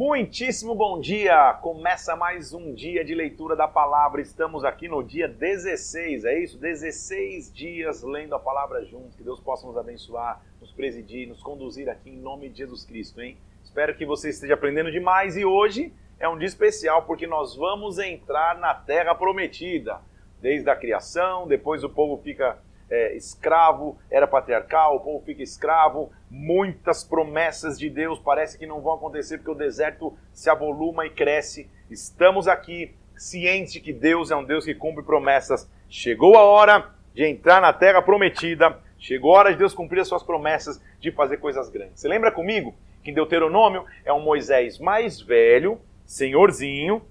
Muitíssimo bom dia! Começa mais um dia de leitura da palavra. Estamos aqui no dia 16, é isso? 16 dias lendo a palavra juntos. Que Deus possa nos abençoar, nos presidir, nos conduzir aqui em nome de Jesus Cristo, hein? Espero que você esteja aprendendo demais e hoje é um dia especial porque nós vamos entrar na terra prometida. Desde a criação, depois o povo fica é, escravo, era patriarcal, o povo fica escravo, muitas promessas de Deus parece que não vão acontecer porque o deserto se avoluma e cresce. Estamos aqui cientes de que Deus é um Deus que cumpre promessas. Chegou a hora de entrar na terra prometida, chegou a hora de Deus cumprir as suas promessas de fazer coisas grandes. Você lembra comigo que em Deuteronômio é um Moisés mais velho, senhorzinho,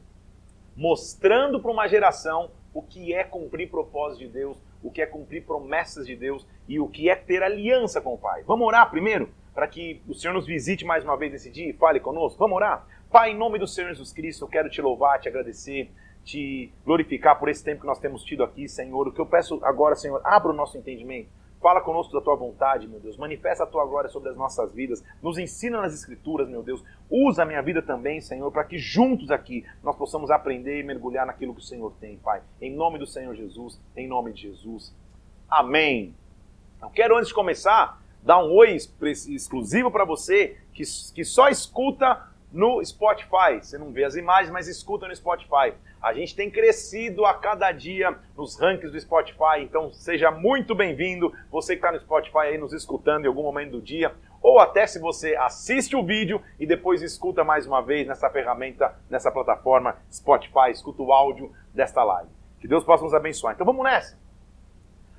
mostrando para uma geração o que é cumprir propósitos de Deus, o que é cumprir promessas de Deus e o que é ter aliança com o Pai. Vamos orar primeiro para que o Senhor nos visite mais uma vez nesse dia e fale conosco? Vamos orar? Pai, em nome do Senhor Jesus Cristo, eu quero te louvar, te agradecer, te glorificar por esse tempo que nós temos tido aqui, Senhor. O que eu peço agora, Senhor, abra o nosso entendimento Fala conosco da tua vontade, meu Deus. Manifesta a tua glória sobre as nossas vidas. Nos ensina nas escrituras, meu Deus. Usa a minha vida também, Senhor, para que juntos aqui nós possamos aprender e mergulhar naquilo que o Senhor tem, Pai. Em nome do Senhor Jesus, em nome de Jesus. Amém. Eu quero, antes de começar, dar um oi exclusivo para você que, que só escuta no Spotify. Você não vê as imagens, mas escuta no Spotify. A gente tem crescido a cada dia nos rankings do Spotify, então seja muito bem-vindo, você que está no Spotify aí nos escutando em algum momento do dia, ou até se você assiste o vídeo e depois escuta mais uma vez nessa ferramenta, nessa plataforma Spotify, escuta o áudio desta live. Que Deus possa nos abençoar. Então vamos nessa!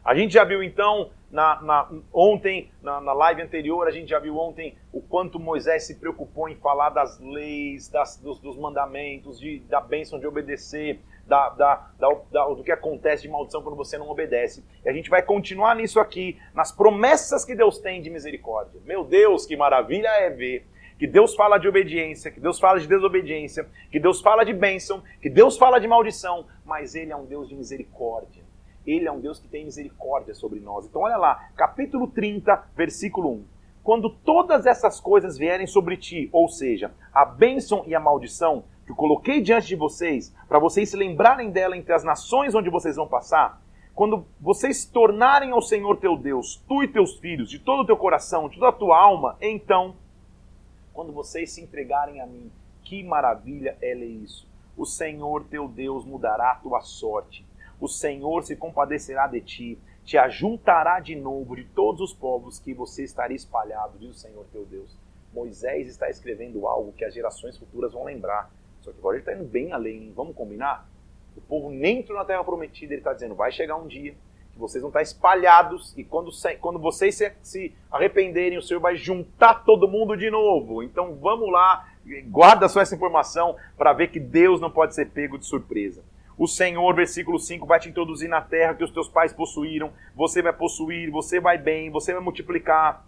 A gente já viu então na, na, ontem, na, na, live anterior, a gente já viu ontem o quanto Moisés se preocupou em falar das leis, das, dos, dos, mandamentos, de, da bênção de obedecer, da, da, da, do que acontece de maldição quando você não obedece. E a gente vai continuar nisso aqui, nas promessas que Deus tem de misericórdia. Meu Deus, que maravilha é ver que Deus fala de obediência, que Deus fala de desobediência, que Deus fala de bênção, que Deus fala de maldição, mas Ele é um Deus de misericórdia. Ele é um Deus que tem misericórdia sobre nós. Então, olha lá, capítulo 30, versículo 1. Quando todas essas coisas vierem sobre ti, ou seja, a bênção e a maldição que eu coloquei diante de vocês, para vocês se lembrarem dela entre as nações onde vocês vão passar, quando vocês tornarem ao Senhor teu Deus, tu e teus filhos, de todo o teu coração, de toda a tua alma, então, quando vocês se entregarem a mim, que maravilha é isso. O Senhor teu Deus mudará a tua sorte o Senhor se compadecerá de ti, te ajuntará de novo de todos os povos que você estaria espalhado, diz o Senhor teu Deus. Moisés está escrevendo algo que as gerações futuras vão lembrar. Só que agora ele está indo bem além, vamos combinar? O povo nem entrou na terra prometida, ele está dizendo: vai chegar um dia que vocês vão estar espalhados e quando, quando vocês se, se arrependerem, o Senhor vai juntar todo mundo de novo. Então vamos lá, guarda só essa informação para ver que Deus não pode ser pego de surpresa. O Senhor, versículo 5, vai te introduzir na terra que os teus pais possuíram. Você vai possuir, você vai bem, você vai multiplicar.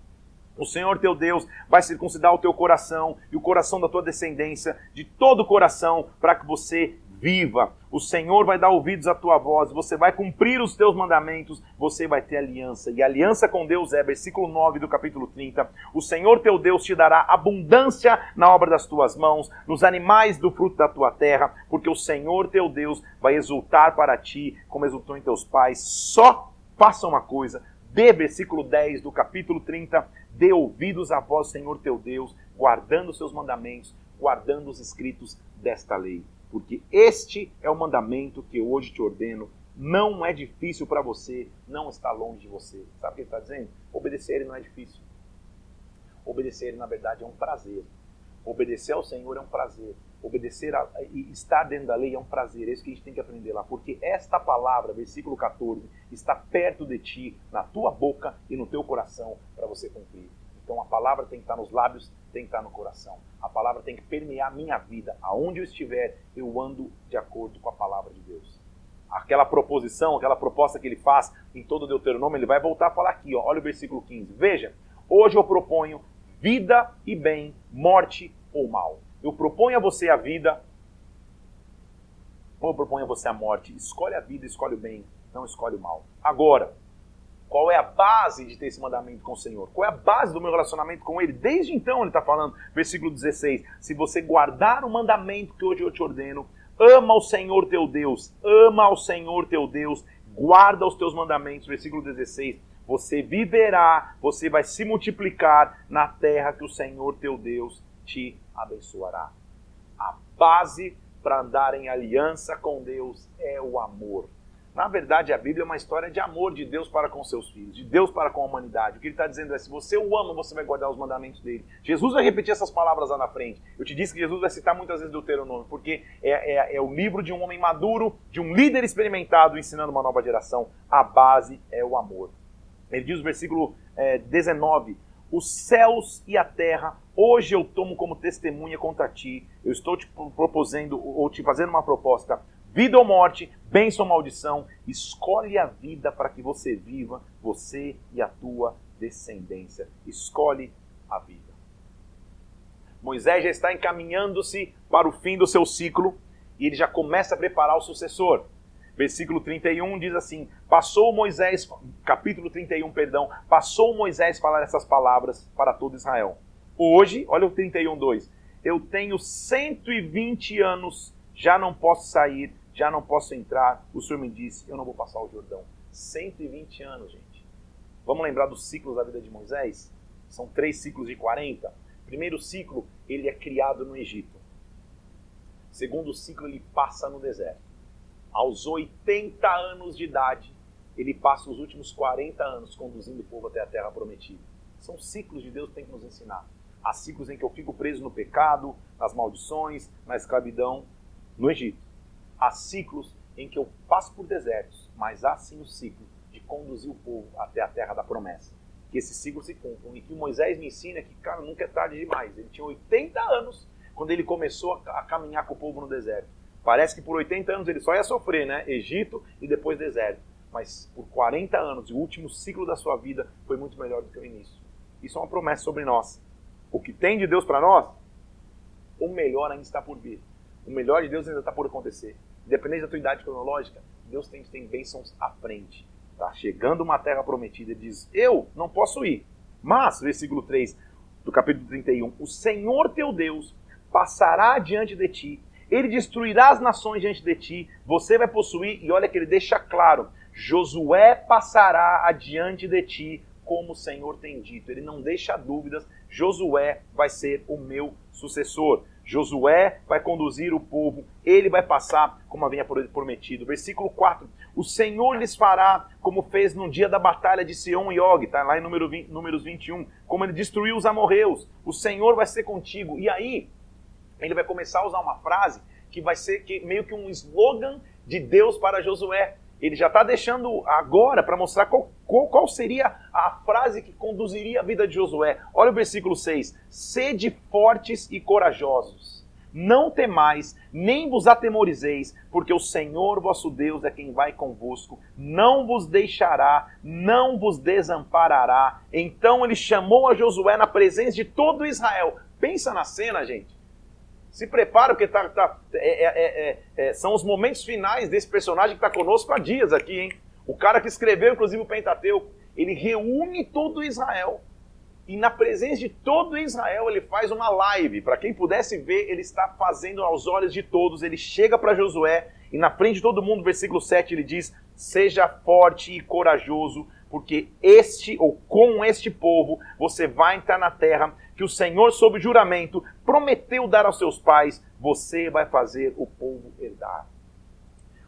O Senhor teu Deus vai circuncidar o teu coração e o coração da tua descendência, de todo o coração, para que você viva. O Senhor vai dar ouvidos à tua voz, você vai cumprir os teus mandamentos, você vai ter aliança. E aliança com Deus é, versículo 9 do capítulo 30, o Senhor teu Deus te dará abundância na obra das tuas mãos, nos animais do fruto da tua terra, porque o Senhor teu Deus vai exultar para ti, como exultou em teus pais. Só faça uma coisa, dê, versículo 10 do capítulo 30, dê ouvidos à voz Senhor teu Deus, guardando os seus mandamentos, guardando os escritos desta lei porque este é o mandamento que eu hoje te ordeno. Não é difícil para você, não está longe de você. Sabe o que ele está dizendo? Obedecer ele não é difícil. Obedecer ele, na verdade, é um prazer. Obedecer ao Senhor é um prazer. Obedecer a, e estar dentro da lei é um prazer. É isso que a gente tem que aprender lá. Porque esta palavra, versículo 14, está perto de ti, na tua boca e no teu coração, para você cumprir. Então a palavra tem que estar nos lábios, tem que estar no coração. A palavra tem que permear minha vida. Aonde eu estiver, eu ando de acordo com a palavra de Deus. Aquela proposição, aquela proposta que ele faz em todo o Deuteronômio, ele vai voltar a falar aqui, ó, olha o versículo 15. Veja, hoje eu proponho vida e bem, morte ou mal. Eu proponho a você a vida, ou eu proponho a você a morte. Escolhe a vida, escolhe o bem, não escolhe o mal. Agora, Qual é a base de ter esse mandamento com o Senhor? Qual é a base do meu relacionamento com Ele? Desde então ele está falando, versículo 16: Se você guardar o mandamento que hoje eu te ordeno, ama o Senhor teu Deus, ama ao Senhor teu Deus, guarda os teus mandamentos, versículo 16. Você viverá, você vai se multiplicar na terra que o Senhor teu Deus te abençoará. A base para andar em aliança com Deus é o amor. Na verdade, a Bíblia é uma história de amor de Deus para com seus filhos, de Deus para com a humanidade. O que ele está dizendo é: se você o ama, você vai guardar os mandamentos dele. Jesus vai repetir essas palavras lá na frente. Eu te disse que Jesus vai citar muitas vezes Deuteronômio, porque é, é, é o livro de um homem maduro, de um líder experimentado ensinando uma nova geração. A base é o amor. Ele diz no versículo é, 19: Os céus e a terra, hoje eu tomo como testemunha contra ti. Eu estou te proposendo, ou te fazendo uma proposta Vida ou morte, bênção ou maldição, escolhe a vida para que você viva, você e a tua descendência. Escolhe a vida. Moisés já está encaminhando-se para o fim do seu ciclo e ele já começa a preparar o sucessor. Versículo 31 diz assim: Passou Moisés, capítulo 31, perdão, passou Moisés falar essas palavras para todo Israel. Hoje, olha o 31, 2. Eu tenho 120 anos, já não posso sair, já não posso entrar. O Senhor me disse, eu não vou passar o Jordão. 120 anos, gente. Vamos lembrar dos ciclos da vida de Moisés? São três ciclos de 40. Primeiro ciclo, ele é criado no Egito. Segundo ciclo, ele passa no deserto. Aos 80 anos de idade, ele passa os últimos 40 anos conduzindo o povo até a terra prometida. São ciclos de Deus que tem que nos ensinar. Há ciclos em que eu fico preso no pecado, nas maldições, na escravidão, no Egito há ciclos em que eu passo por desertos, mas há sim o ciclo de conduzir o povo até a terra da promessa. Que esses ciclos se cumpram. E que Moisés me ensina que, cara, nunca é tarde demais. Ele tinha 80 anos quando ele começou a, caminhar com o povo no deserto. Parece que por 80 anos ele só ia sofrer, né? Egito e depois deserto. Mas por 40 anos, o último ciclo da sua vida foi muito melhor do que o início. Isso é uma promessa sobre nós. O que tem de Deus para nós, o melhor ainda está por vir. O melhor de Deus ainda está por acontecer independente da tua idade cronológica, Deus tem, tem bênçãos à frente. Tá chegando uma terra prometida, ele diz: Eu não posso ir. Mas, versículo 3 do capítulo 31, o Senhor teu Deus passará diante de ti, ele destruirá as nações diante de ti, você vai possuir, e olha que ele deixa claro: Josué passará adiante de ti, como o Senhor tem dito. Ele não deixa dúvidas, Josué vai ser o meu sucessor. Josué vai conduzir o povo, ele vai passar como havia prometido. Versículo 4: O Senhor lhes fará como fez no dia da batalha de Sion e Og, está lá em número 20, Números 21, como ele destruiu os amorreus. O Senhor vai ser contigo. E aí, ele vai começar a usar uma frase que vai ser que, meio que um slogan de Deus para Josué ele já está deixando agora para mostrar qual, qual, qual, seria a frase que conduziria a vida de Josué. Olha o versículo 6. Sede fortes e corajosos. Não temais, nem vos atemorizeis, porque o Senhor vosso Deus é quem vai convosco, não vos deixará, não vos desamparará. Então ele chamou a Josué na presença de todo Israel. Pensa na cena, gente. Se prepara, porque tá, tá é, é, é, é, são os momentos finais desse personagem que está conosco há dias aqui, hein? O cara que escreveu, inclusive, o Pentateuco, ele reúne todo Israel. E na presença de todo Israel, ele faz uma live. Para quem pudesse ver, ele está fazendo aos olhos de todos. Ele chega para Josué e na frente de todo mundo, versículo 7, ele diz: Seja forte e corajoso, porque este ou com este povo você vai entrar na terra que o Senhor, sob juramento, prometeu dar aos seus pais, você vai fazer o povo herdar.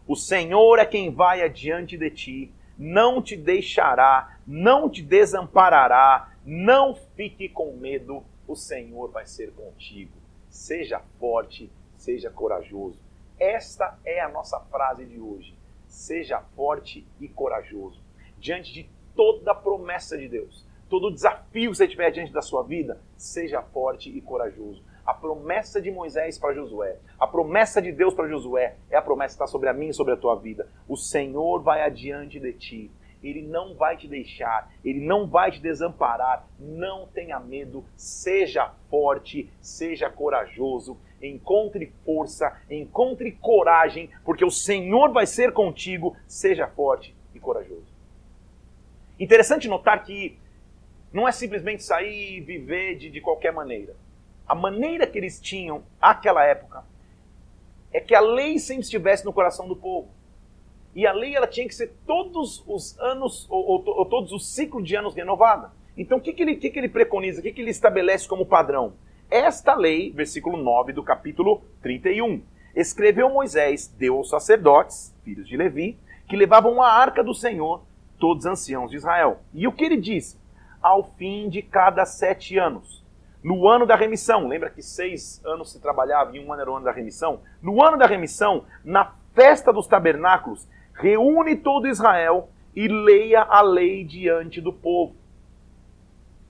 O Senhor é quem vai adiante de ti, não te deixará, não te desamparará, não fique com medo, o Senhor vai ser contigo. Seja forte, seja corajoso. Esta é a nossa frase de hoje. Seja forte e corajoso. Diante de toda a promessa de Deus, todo desafio que você tiver diante da sua vida, seja forte e corajoso. A promessa de Moisés para Josué, a promessa de Deus para Josué, é a promessa que está sobre a mim e sobre a tua vida. O Senhor vai adiante de ti. Ele não vai te deixar, ele não vai te desamparar. Não tenha medo, seja forte, seja corajoso. Encontre força, encontre coragem, porque o Senhor vai ser contigo. Seja forte e corajoso. Interessante notar que não é simplesmente sair e viver de, de qualquer maneira. A maneira que eles tinham naquela época é que a lei sempre estivesse no coração do povo. E a lei ela tinha que ser todos os anos, ou, ou, ou todos os ciclos de anos renovada. Então o que, que, ele, que, que ele preconiza, o que, que ele estabelece como padrão? Esta lei, versículo 9 do capítulo 31. Escreveu Moisés, deu aos sacerdotes, filhos de Levi, que levavam a arca do Senhor, todos anciãos de Israel. E o que ele disse? Ao fim de cada sete anos, no ano da remissão, lembra que seis anos se trabalhava e um ano era o ano da remissão? No ano da remissão, na festa dos tabernáculos, reúne todo Israel e leia a lei diante do povo.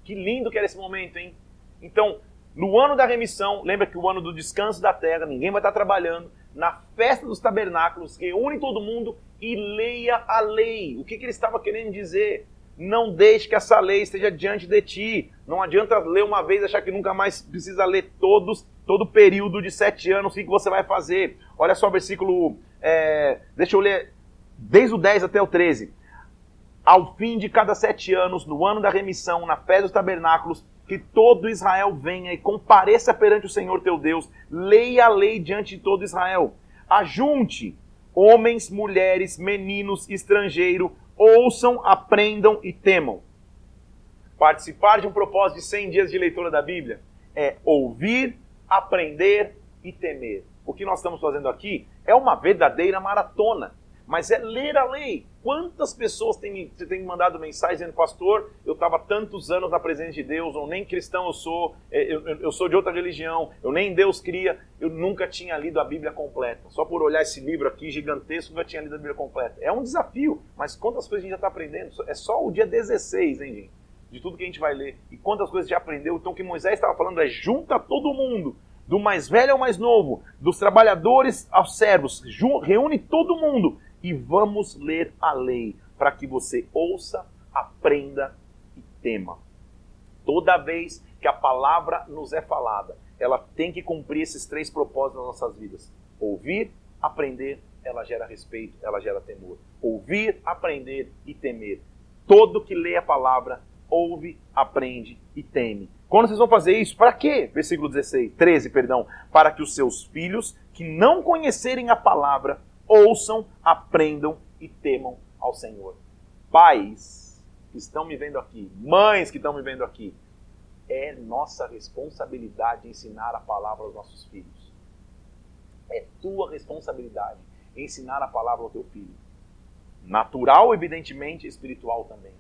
Que lindo que era esse momento, hein? Então, no ano da remissão, lembra que o ano do descanso da terra, ninguém vai estar trabalhando. Na festa dos tabernáculos, reúne todo mundo e leia a lei. O que, que ele estava querendo dizer? Não deixe que essa lei esteja diante de ti. Não adianta ler uma vez e achar que nunca mais precisa ler todos, todo o período de sete anos. O que, você vai fazer? Olha só o versículo. É, deixa eu ler desde o 10 até o 13. Ao fim de cada sete anos, no ano da remissão, na festa dos tabernáculos, que todo Israel venha e compareça perante o Senhor teu Deus, leia a lei diante de todo Israel. Ajunte homens, mulheres, meninos, estrangeiro, ouçam, aprendam e temam. Participar de um propósito de 100 dias de leitura da Bíblia é ouvir, aprender e temer. O que nós estamos fazendo aqui é uma verdadeira maratona mas é ler a lei. Quantas pessoas têm, têm me mandado mensagem dizendo, pastor, eu estava tantos anos na presença de Deus, ou nem cristão eu sou, é, eu, eu, sou de outra religião, eu nem Deus cria, eu nunca tinha lido a Bíblia completa. Só por olhar esse livro aqui gigantesco, nunca tinha lido a Bíblia completa. É um desafio, mas quantas coisas a gente já está aprendendo? É só o dia 16, hein, gente? De tudo que a gente vai ler. E quantas coisas já aprendeu. Então o que Moisés estava falando é junta todo mundo do mais velho ao mais novo, dos trabalhadores aos servos, reúne todo mundo e vamos ler a lei para que você ouça, aprenda e tema. Toda vez que a palavra nos é falada, ela tem que cumprir esses três propósitos nas nossas vidas: ouvir, aprender, ela gera respeito, ela gera temor. Ouvir, aprender e temer. Todo que lê a palavra ouve, aprende e teme. Quando vocês vão fazer isso? Para quê? Versículo 16, 13, perdão. Para que os seus filhos que não conhecerem a palavra ouçam, aprendam e temam ao Senhor. Pais que estão me vendo aqui, mães que estão me vendo aqui, é nossa responsabilidade ensinar a palavra aos nossos filhos. É tua responsabilidade ensinar a palavra ao teu filho. Natural, evidentemente, espiritual também.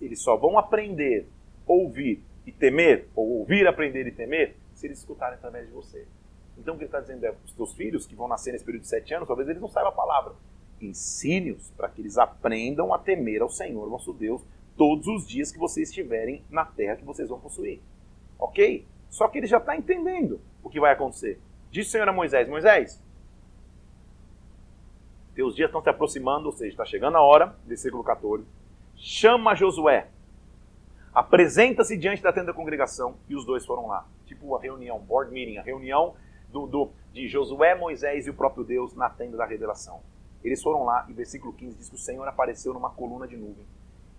Eles só vão aprender, ouvir e temer, ou ouvir, aprender e temer, se eles escutarem através de você. Então o que ele está dizendo é: os teus filhos que vão nascer nesse período de sete anos, talvez eles não saibam a palavra. Ensine-os para que eles aprendam a temer ao Senhor, nosso Deus, todos os dias que vocês estiverem na terra que vocês vão possuir. Ok? Só que ele já está entendendo o que vai acontecer. Diz o Senhor a Moisés: Moisés, teus dias estão se aproximando, ou seja, está chegando a hora, versículo 14. Chama Josué, apresenta-se diante da tenda da congregação, e os dois foram lá. Tipo a reunião, board meeting, a reunião do, do, de Josué, Moisés e o próprio Deus na tenda da revelação. Eles foram lá e versículo 15 diz que o Senhor apareceu numa coluna de nuvem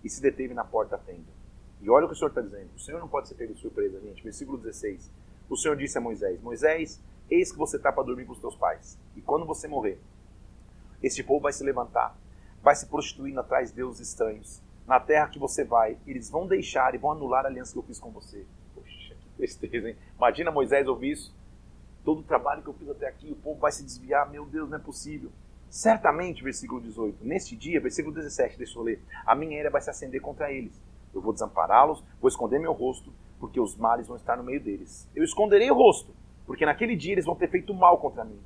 e se deteve na porta da tenda. E olha o que o Senhor está dizendo. O Senhor não pode ser pego de surpresa, gente. Versículo 16. O Senhor disse a Moisés: Moisés, eis que você está para dormir com os teus pais. E quando você morrer, este povo vai se levantar, vai se prostituindo atrás de deuses estranhos. Na terra que você vai, eles vão deixar e vão anular a aliança que eu fiz com você. Poxa, que tristeza, hein? Imagina Moisés ouvir isso todo o trabalho que eu fiz até aqui, o povo vai se desviar, meu Deus, não é possível. Certamente, versículo 18, neste dia, versículo 17, deixa eu ler, a minha ira vai se acender contra eles. Eu vou desampará-los, vou esconder meu rosto, porque os males vão estar no meio deles. Eu esconderei o rosto, porque naquele dia eles vão ter feito mal contra mim.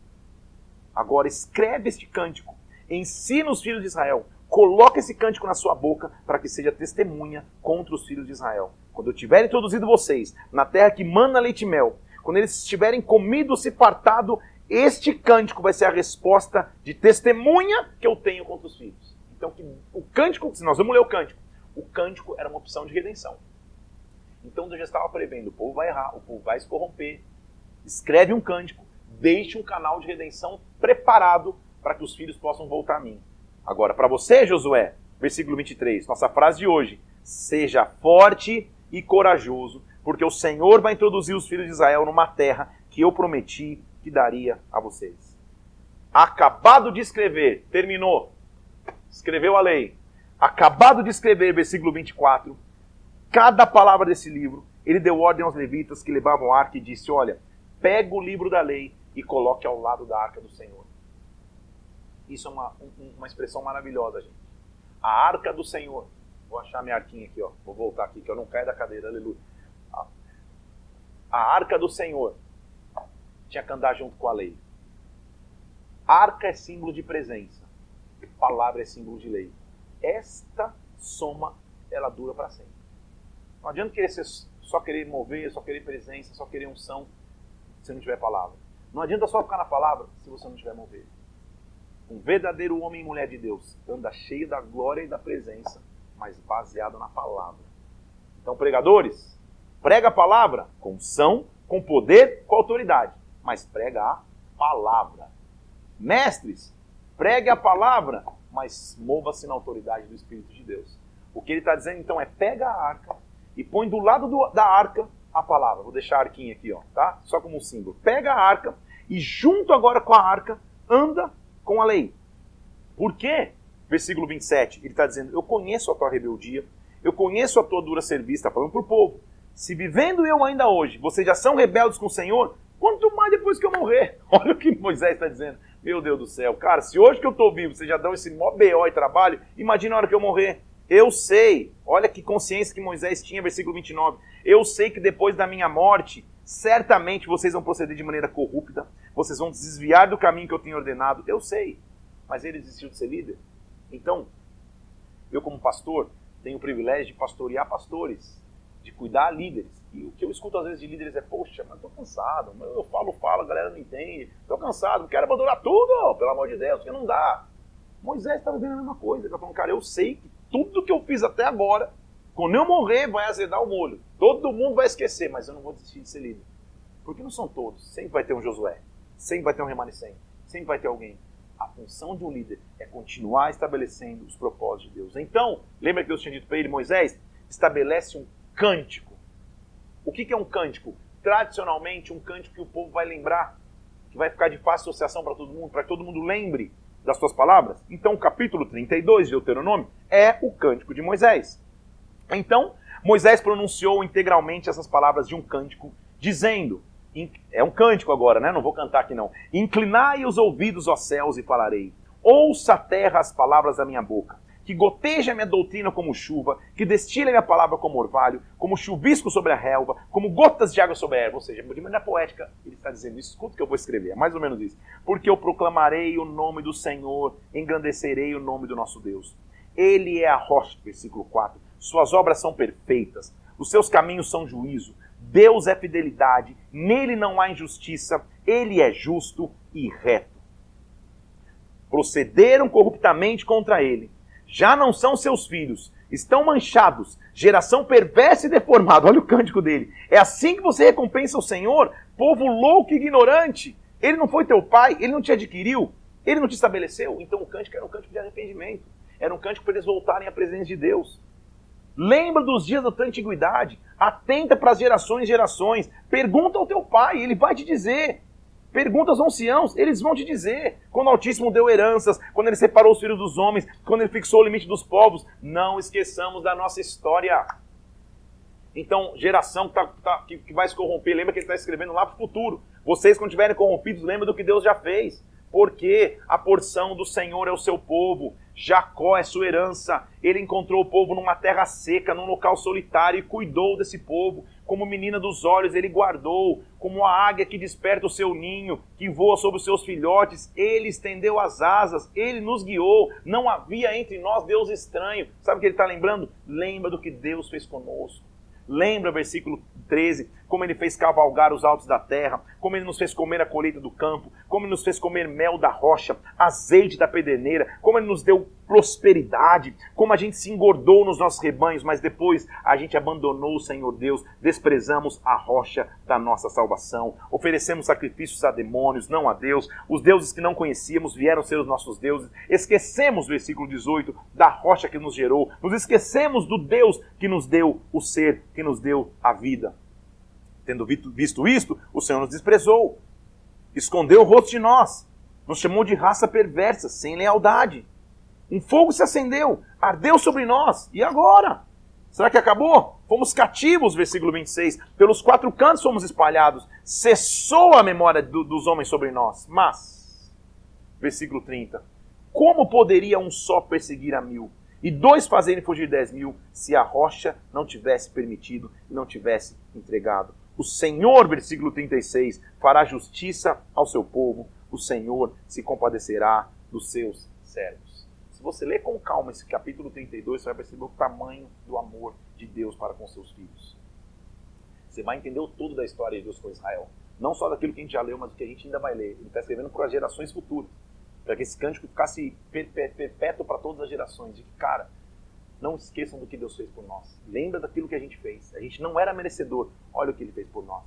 Agora escreve este cântico, ensina os filhos de Israel, coloca esse cântico na sua boca para que seja testemunha contra os filhos de Israel. Quando eu tiver introduzido vocês na terra que mana leite e mel, quando eles estiverem comido-se fartado, este cântico vai ser a resposta de testemunha que eu tenho contra os filhos. Então, o cântico, se nós vamos ler o cântico, o cântico era uma opção de redenção. Então Deus já estava prevendo, o povo vai errar, o povo vai se corromper. Escreve um cântico, deixe um canal de redenção preparado para que os filhos possam voltar a mim. Agora, para você, Josué, versículo 23, nossa frase de hoje. Seja forte e corajoso, porque o Senhor vai introduzir os filhos de Israel numa terra que eu prometi que daria a vocês. Acabado de escrever, terminou. Escreveu a lei. Acabado de escrever, versículo 24. Cada palavra desse livro, ele deu ordem aos levitas que levavam a arca e disse: Olha, pega o livro da lei e coloque ao lado da arca do Senhor. Isso é uma, uma expressão maravilhosa, gente. A arca do Senhor. Vou achar minha arquinha aqui, ó. Vou voltar aqui, que eu não caio da cadeira, aleluia. A arca do Senhor tinha que andar junto com a lei. Arca é símbolo de presença. Palavra é símbolo de lei. Esta soma, ela dura para sempre. Não adianta querer ser, só querer mover, só querer presença, só querer unção, se não tiver palavra. Não adianta só ficar na palavra se você não tiver mover. Um verdadeiro homem e mulher de Deus anda cheio da glória e da presença, mas baseado na palavra. Então, pregadores, prega a palavra com unção, com poder, com autoridade, mas prega a palavra. Mestres, pregue a palavra, mas mova-se na autoridade do Espírito de Deus. O que ele está dizendo então é pega a arca e põe do lado do, da arca a palavra. Vou deixar a arquinha aqui, ó, tá? Só como um símbolo. Pega a arca e junto agora com a arca anda com a lei. Por quê? Versículo 27, ele está dizendo: Eu conheço a tua rebeldia, eu conheço a tua dura serviço, está falando para o povo. Se vivendo eu ainda hoje, vocês já são rebeldes com o Senhor, quanto mais depois que eu morrer. Olha o que Moisés está dizendo. Meu Deus do céu, cara, se hoje que eu estou vivo vocês já dão esse mó BO e trabalho, imagina a hora que eu morrer. Eu sei, olha que consciência que Moisés tinha, versículo 29. Eu sei que depois da minha morte, certamente vocês vão proceder de maneira corrupta, vocês vão desviar do caminho que eu tenho ordenado. Eu sei, mas ele desistiu de ser líder. Então, eu, como pastor, tenho o privilégio de pastorear pastores, de cuidar líderes. E o que eu escuto às vezes de líderes é: Poxa, mas estou cansado, eu falo, falo, a galera não entende, estou cansado, quero abandonar tudo, pelo amor de Deus, porque não dá. Moisés estava vendo a mesma coisa, ele estava falando: Cara, eu sei que tudo que eu fiz até agora, quando eu morrer, vai azedar o molho. Todo mundo vai esquecer, mas eu não vou desistir de ser líder. Porque não são todos. Sempre vai ter um Josué. Sempre vai ter um remanescente. Sempre vai ter alguém. A função de um líder é continuar estabelecendo os propósitos de Deus. Então, lembra que Deus tinha dito para ele, Moisés, estabelece um cântico. O que é um cântico? Tradicionalmente, um cântico que o povo vai lembrar, que vai ficar de fácil associação para todo mundo, para que todo mundo lembre das suas palavras? Então, o capítulo 32 de Deuteronômio é o cântico de Moisés. Então, Moisés pronunciou integralmente essas palavras de um cântico, dizendo: é um cântico agora, né? Não vou cantar aqui não. Inclinai os ouvidos aos céus e falarei. Ouça a terra as palavras da minha boca que goteja minha doutrina como chuva, que destila minha palavra como orvalho, como chuvisco sobre a relva, como gotas de água sobre a erva. Ou seja, de maneira poética, ele está dizendo isso. Escuta o que eu vou escrever, é mais ou menos isso. Porque eu proclamarei o nome do Senhor, engrandecerei o nome do nosso Deus. Ele é a rocha, versículo 4. Suas obras são perfeitas, os seus caminhos são juízo. Deus é fidelidade, nele não há injustiça, ele é justo e reto. Procederam corruptamente contra ele já não são seus filhos, estão manchados, geração perversa e deformada. Olha o cântico dele. É assim que você recompensa o Senhor, povo louco e ignorante. Ele não foi teu pai, ele não te adquiriu, ele não te estabeleceu. Então o cântico era um cântico de arrependimento. Era um cântico para eles voltarem à presença de Deus. Lembra dos dias da tua antiguidade. Atenta para as gerações e gerações. Pergunta ao teu pai, ele vai te dizer. Pergunta aos anciãos, eles vão te dizer. Quando o Altíssimo deu heranças, quando ele separou os filhos dos homens, quando ele fixou o limite dos povos, não esqueçamos da nossa história. Então, geração que, tá, tá, que, que vai se corromper, lembra que ele está escrevendo lá para o futuro. Vocês, quando estiverem corrompidos, lembra do que Deus já fez. Porque a porção do Senhor é o seu povo, Jacó é sua herança. Ele encontrou o povo numa terra seca, num local solitário e cuidou desse povo como menina dos olhos, ele guardou, como a águia que desperta o seu ninho, que voa sobre os seus filhotes, ele estendeu as asas, ele nos guiou, não havia entre nós Deus estranho. Sabe o que ele está lembrando? Lembra do que Deus fez conosco. Lembra, versículo 13, como ele fez cavalgar os altos da terra, como ele nos fez comer a colheita do campo, como ele nos fez comer mel da rocha, azeite da pedeneira, como ele nos deu prosperidade, como a gente se engordou nos nossos rebanhos, mas depois a gente abandonou o Senhor Deus, desprezamos a rocha da nossa salvação, oferecemos sacrifícios a demônios, não a Deus, os deuses que não conhecíamos vieram ser os nossos deuses, esquecemos, versículo 18, da rocha que nos gerou, nos esquecemos do Deus que nos deu o ser, que nos deu a vida. Tendo visto isto, o Senhor nos desprezou, escondeu o rosto de nós, nos chamou de raça perversa, sem lealdade. Um fogo se acendeu, ardeu sobre nós. E agora? Será que acabou? Fomos cativos, versículo 26. Pelos quatro cantos fomos espalhados. Cessou a memória do, dos homens sobre nós. Mas, versículo 30. Como poderia um só perseguir a mil? E dois fazerem fugir dez mil, se a rocha não tivesse permitido e não tivesse entregado? O Senhor, versículo 36, fará justiça ao seu povo. O Senhor se compadecerá dos seus servos. Se você ler com calma esse capítulo 32, você vai perceber o tamanho do amor de Deus para com seus filhos. Você vai entender o todo da história de Deus com Israel. Não só daquilo que a gente já leu, mas do que a gente ainda vai ler. Ele está escrevendo para as gerações futuras. Para que esse cântico ficasse perpétuo para todas as gerações. De que, cara, não esqueçam do que Deus fez por nós. Lembra daquilo que a gente fez. A gente não era merecedor. Olha o que ele fez por nós.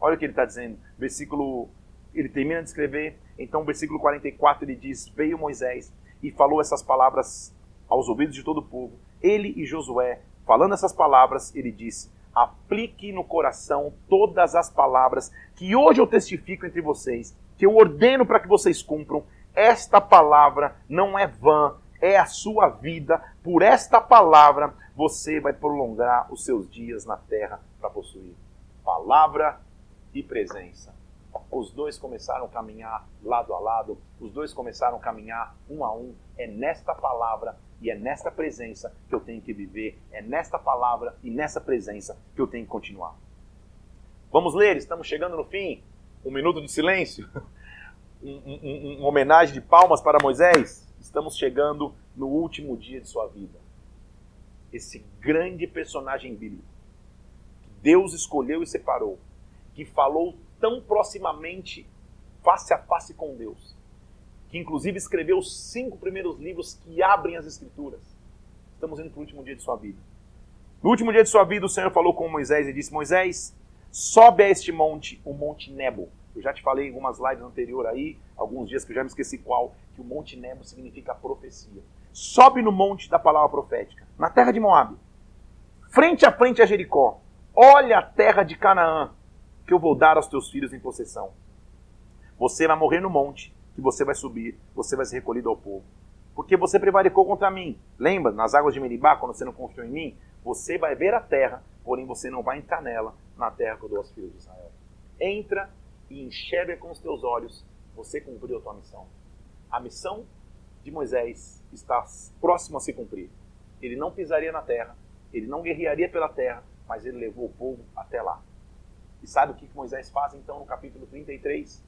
Olha o que ele está dizendo. Versículo. Ele termina de escrever. Então, versículo 44, ele diz: Veio Moisés e falou essas palavras aos ouvidos de todo o povo. Ele e Josué, falando essas palavras, ele disse: Aplique no coração todas as palavras que hoje eu testifico entre vocês, que eu ordeno para que vocês cumpram. Esta palavra não é vã, é a sua vida. Por esta palavra você vai prolongar os seus dias na terra para possuir. Palavra e presença os dois começaram a caminhar lado a lado, os dois começaram a caminhar um a um. É nesta palavra e é nesta presença que eu tenho que viver, é nesta palavra e nessa presença que eu tenho que continuar. Vamos ler, estamos chegando no fim. Um minuto de silêncio, um, um, um, uma homenagem de palmas para Moisés. Estamos chegando no último dia de sua vida. Esse grande personagem bíblico que Deus escolheu e separou, que falou tão proximamente, face a face com Deus, que inclusive escreveu os cinco primeiros livros que abrem as Escrituras. Estamos indo para o último dia de sua vida. No último dia de sua vida, o Senhor falou com Moisés e disse: Moisés, sobe a este monte, o Monte Nebo. Eu já te falei em algumas lives anteriores aí, alguns dias que eu já me esqueci qual, que o Monte Nebo significa profecia. Sobe no monte da palavra profética, na terra de Moabe, frente a frente a Jericó. Olha a terra de Canaã, que eu vou dar aos teus filhos em possessão. Você vai morrer no monte, que você vai subir, você vai ser recolhido ao povo. Porque você prevaricou contra mim. Lembra, nas águas de Meribá, quando você não confiou em mim? Você vai ver a terra, porém você não vai entrar nela, na terra que eu dou aos filhos de Israel. Entra e enxerga com os teus olhos, você cumpriu a tua missão. A missão de Moisés está próxima a se cumprir. Ele não pisaria na terra, ele não guerrearia pela terra, mas ele levou o povo até lá. E sabe o que Moisés faz então no capítulo 33?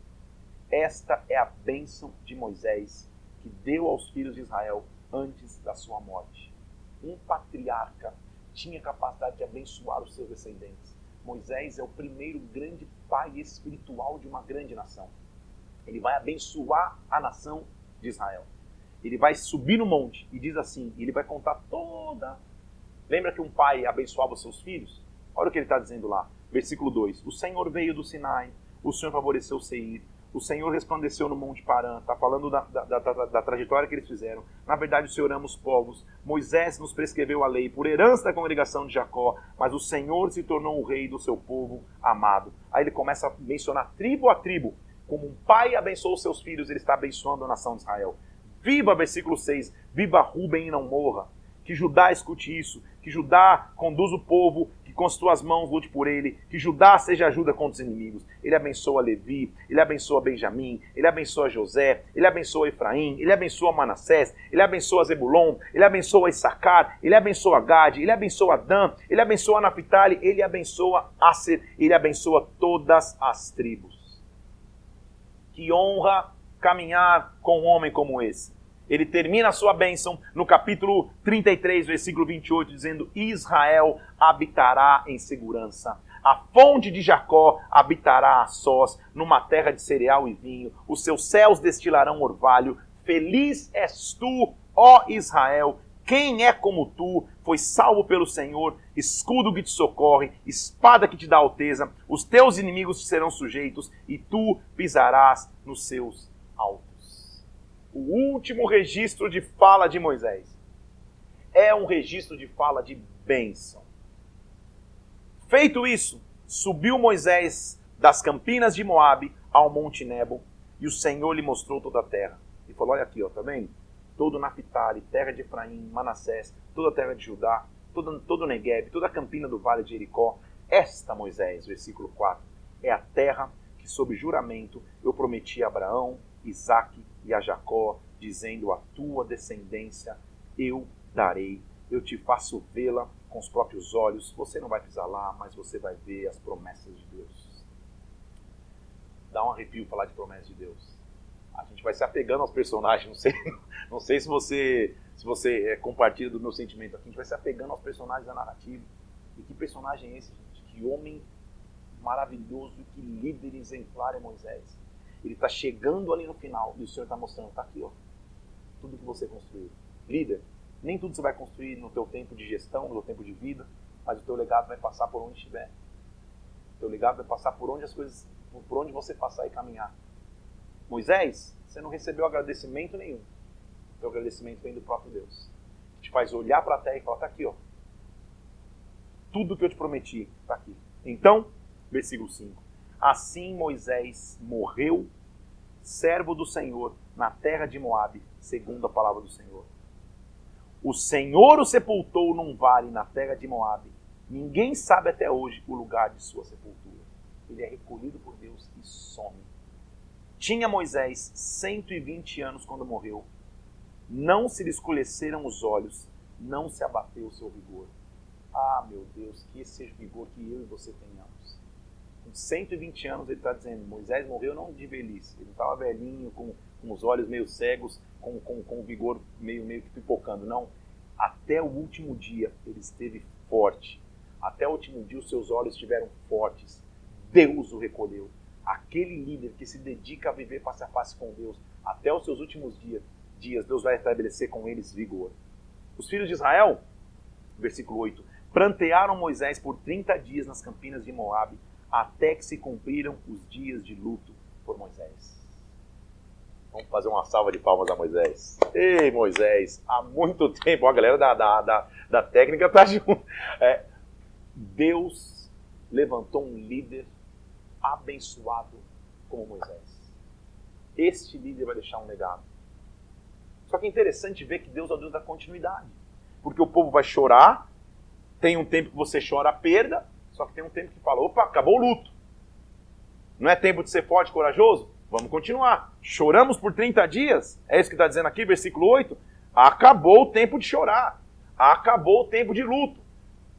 Esta é a bênção de Moisés que deu aos filhos de Israel antes da sua morte. Um patriarca tinha capacidade de abençoar os seus descendentes. Moisés é o primeiro grande pai espiritual de uma grande nação. Ele vai abençoar a nação de Israel. Ele vai subir no monte e diz assim, ele vai contar toda. Lembra que um pai abençoava seus filhos? Olha o que ele está dizendo lá. Versículo 2: O Senhor veio do Sinai, o Senhor favoreceu Seir, o Senhor resplandeceu no Monte Paran. Está falando da, da, da, da, trajetória que eles fizeram. Na verdade, o Senhor ama os povos. Moisés nos prescreveu a lei por herança da congregação de Jacó, mas o Senhor se tornou o rei do seu povo amado. Aí ele começa a mencionar tribo a tribo. Como um pai abençoou seus filhos, ele está abençoando a nação de Israel. Viva, versículo 6, viva Ruben e não morra. Que Judá escute isso, que Judá conduza o povo com as tuas mãos lute por ele, que Judá seja ajuda contra os inimigos. Ele abençoa Levi, ele abençoa Benjamim, ele abençoa José, ele abençoa Efraim, ele abençoa Manassés, ele abençoa Zebulon, ele abençoa Issacar, ele abençoa Gade, ele abençoa Dan, ele abençoa Naphtali, ele abençoa Aser, ele abençoa todas as tribos. Que honra caminhar com um homem como esse. Ele termina a sua bênção no capítulo 33, versículo 28, dizendo: Israel habitará em segurança. A fonte de Jacó habitará a sós, numa terra de cereal e vinho. Os seus céus destilarão orvalho. Feliz és tu, Ó Israel, quem é como tu? Foi salvo pelo Senhor, escudo que te socorre, espada que te dá alteza. Os teus inimigos te serão sujeitos e tu pisarás nos seus altos. O último registro de fala de Moisés é um registro de fala de bênção. Feito isso, subiu Moisés das campinas de Moabe ao Monte Nebo e o Senhor lhe mostrou toda a terra. E falou: Olha aqui, ó, tá vendo? Todo Naphtali, terra de Efraim, Manassés, toda a terra de Judá, todo, todo o toda a campina do vale de Jericó. Esta, Moisés, versículo 4, é a terra que, sob juramento, eu prometi a Abraão, Isaque e a Jacó, dizendo: A tua descendência eu darei. Eu te faço vê-la com os próprios olhos. Você não vai pisar lá, mas você vai ver as promessas de Deus. Dá um arrepio falar de promessas de Deus a gente vai se apegando aos personagens. Não sei, não sei se você se você é, compartilha do meu sentimento aqui. A gente vai se apegando aos personagens da narrativa. E que personagem é esse, gente? Que homem maravilhoso que líder exemplar é Moisés. Ele está chegando ali no final e o Senhor está mostrando, está aqui, ó, tudo que você construiu. Líder, nem tudo você vai construir no teu tempo de gestão, no teu tempo de vida, mas o teu legado vai passar por onde estiver. O teu legado vai passar por onde as coisas, por onde você passar e caminhar. Moisés, você não recebeu agradecimento nenhum. O agradecimento vem do próprio Deus. Te faz olhar para a terra e falar: está aqui, ó. Tudo que eu te prometi está aqui. Então, versículo 5: Assim Moisés morreu, servo do Senhor, na terra de Moabe, segundo a palavra do Senhor. O Senhor o sepultou num vale na terra de Moabe. Ninguém sabe até hoje o lugar de sua sepultura. Ele é recolhido por Deus e some. Tinha Moisés 120 anos quando morreu. Não se lhe escureceram os olhos, não se abateu o seu vigor. Ah, meu Deus, que esse seja o vigor que eu e você tenhamos. Com 120 anos ele está dizendo, Moisés morreu não de velhice, ele estava velhinho, com, com, os olhos meio cegos, com, com, com o vigor meio, meio que pipocando. Não, até o último dia ele esteve forte. Até o último dia os seus olhos estiveram fortes. Deus o recolheu aquele líder que se dedica a viver face a face com Deus até os seus últimos dias, dias Deus vai estabelecer com eles vigor. Os filhos de Israel, versículo 8, prantearam Moisés por 30 dias nas campinas de Moabe, até que se cumpriram os dias de luto por Moisés. Vamos fazer uma salva de palmas a Moisés. Ei, Moisés, há muito tempo, a galera da, da, da, da técnica está junto. É, Deus levantou um líder abençoado como Moisés. Este líder vai deixar um legado. Só que é interessante ver que Deus é o Deus da continuidade. Porque o povo vai chorar, tem um tempo que você chora a perda, só que tem um tempo que fala: opa, acabou o luto. Não é tempo de ser forte e corajoso? Vamos continuar. Choramos por 30 dias, é isso que está dizendo aqui, versículo 8. Acabou o tempo de chorar. Acabou o tempo de luto.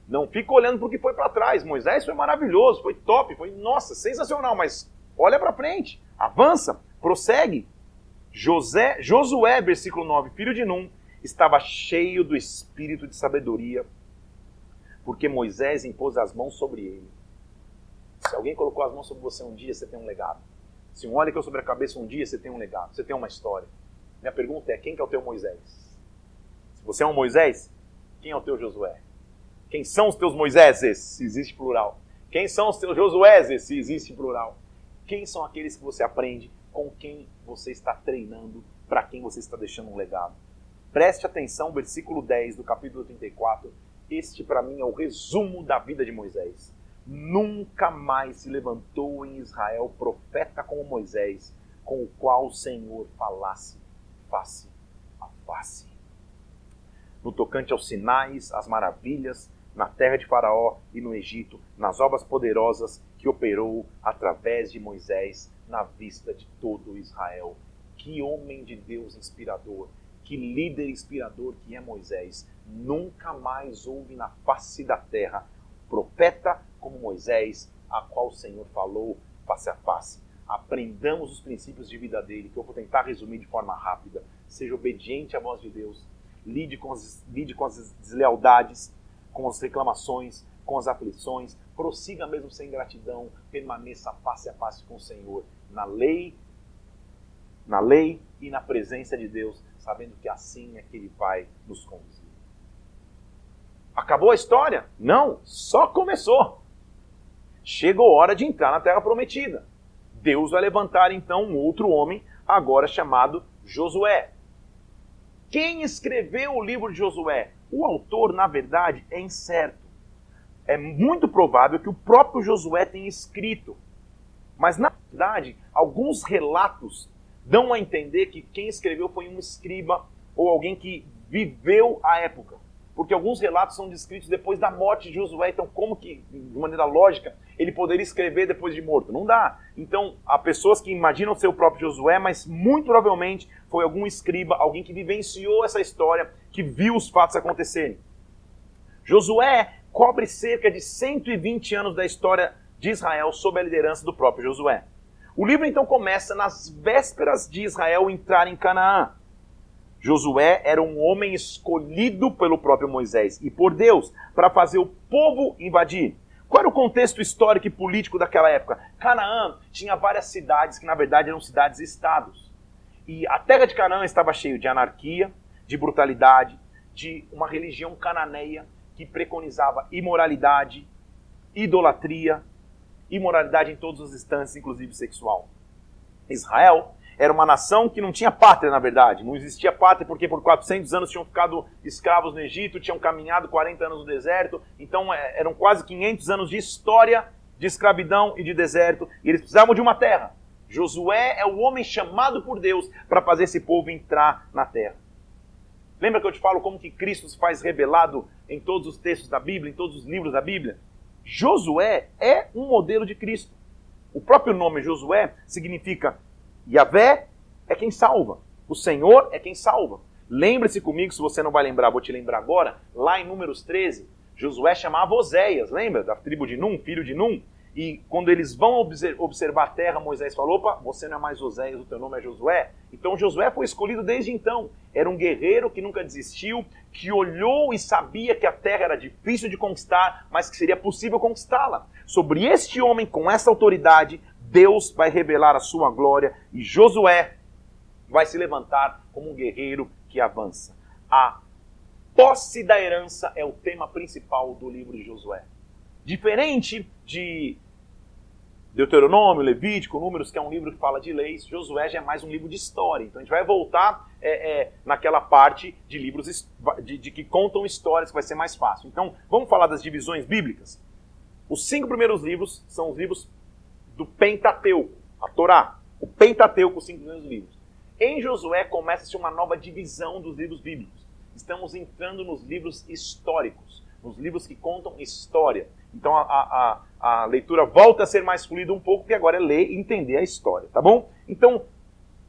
Não fica olhando para o que foi para trás. Moisés foi maravilhoso, foi top, foi, nossa, sensacional, mas olha para frente, avança, prossegue. José, Josué, versículo 9, filho de Num, estava cheio do espírito de sabedoria, porque Moisés impôs as mãos sobre ele. Se alguém colocou as mãos sobre você um dia, você tem um legado. Se um olho caiu sobre a cabeça um dia, você tem um legado, você tem uma história. Minha pergunta é: quem que é o teu Moisés? Se você é um Moisés, quem é o teu Josué? Quem são os teus Moiséses, se existe plural? Quem são os teus Josuéses, se existe plural? Quem são aqueles que você aprende, com quem você está treinando, para quem você está deixando um legado? Preste atenção, versículo 10 do capítulo 34. Este, para mim, é o resumo da vida de Moisés. Nunca mais se levantou em Israel profeta como Moisés, com o qual o Senhor falasse face a face. No tocante aos sinais, às maravilhas, na terra de Faraó e no Egito, nas obras poderosas que operou através de Moisés na vista de todo Israel. Que homem de Deus inspirador, que líder inspirador que é Moisés. Nunca mais houve na face da terra profeta como Moisés, a qual o Senhor falou face a face. Aprendamos os princípios de vida dele, que eu vou tentar resumir de forma rápida. Seja obediente à voz de Deus, lide com as, lide com as deslealdades, com as reclamações, com as aflições, prossiga mesmo sem gratidão, permaneça face a face com o Senhor, na lei, na lei e na presença de Deus, sabendo que assim é que Ele vai nos conduzir. Acabou a história? Não, só começou. Chegou a hora de entrar na terra prometida. Deus vai levantar então um outro homem, agora chamado Josué. Quem escreveu o livro de Josué? O autor, na verdade, é incerto. É muito provável que o próprio Josué tenha escrito. Mas, na verdade, alguns relatos dão a entender que quem escreveu foi um escriba ou alguém que viveu a época porque alguns relatos são descritos depois da morte de Josué, então como que, de maneira lógica, ele poderia escrever depois de morto? Não dá. Então, há pessoas que imaginam ser o próprio Josué, mas muito provavelmente foi algum escriba, alguém que vivenciou essa história, que viu os fatos acontecerem. Josué cobre cerca de 120 anos da história de Israel sob a liderança do próprio Josué. O livro então começa nas vésperas de Israel entrar em Canaã. Josué era um homem escolhido pelo próprio Moisés e por Deus para fazer o povo invadir. Qual era o contexto histórico e político daquela época? Canaã tinha várias cidades que, na verdade, eram cidades-estados. E a terra de Canaã estava cheia de anarquia, de brutalidade, de uma religião cananeia que preconizava imoralidade, idolatria, imoralidade em todos os instantes, inclusive sexual. Israel era uma nação que não tinha pátria, na verdade. Não existia pátria porque por 400 anos tinham ficado escravos no Egito, tinham caminhado 40 anos no deserto. Então é, eram quase 500 anos de história de escravidão e de deserto. E eles precisavam de uma terra. Josué é o homem chamado por Deus para fazer esse povo entrar na terra. Lembra que eu te falo como que Cristo se faz revelado em todos os textos da Bíblia, em todos os livros da Bíblia? Josué é um modelo de Cristo. O próprio nome Josué significa Yahvé é quem salva. O Senhor é quem salva. Lembre-se comigo, se você não vai lembrar, vou te lembrar agora, lá em Números 13, Josué chamava Oséias, lembra? Da tribo de Num, filho de Num. E quando eles vão observar a terra, Moisés falou: opa, você não é mais Oséias, o teu nome é Josué. Então Josué foi escolhido desde então. Era um guerreiro que nunca desistiu, que olhou e sabia que a terra era difícil de conquistar, mas que seria possível conquistá-la. Sobre este homem, com essa autoridade, Deus vai revelar a sua glória e Josué vai se levantar como um guerreiro que avança. A posse da herança é o tema principal do livro de Josué. Diferente de Deuteronômio, Levítico, Números, que é um livro que fala de leis, Josué já é mais um livro de história. Então a gente vai voltar é, é, naquela parte de livros de, de que contam histórias, que vai ser mais fácil. Então vamos falar das divisões bíblicas. Os cinco primeiros livros são os livros do Pentateuco, a Torá. O Pentateuco, os cinco grandes livros. Em Josué começa-se uma nova divisão dos livros bíblicos. Estamos entrando nos livros históricos, nos livros que contam história. Então a, a, a leitura volta a ser mais fluida um pouco, porque agora é ler e entender a história, tá bom? Então,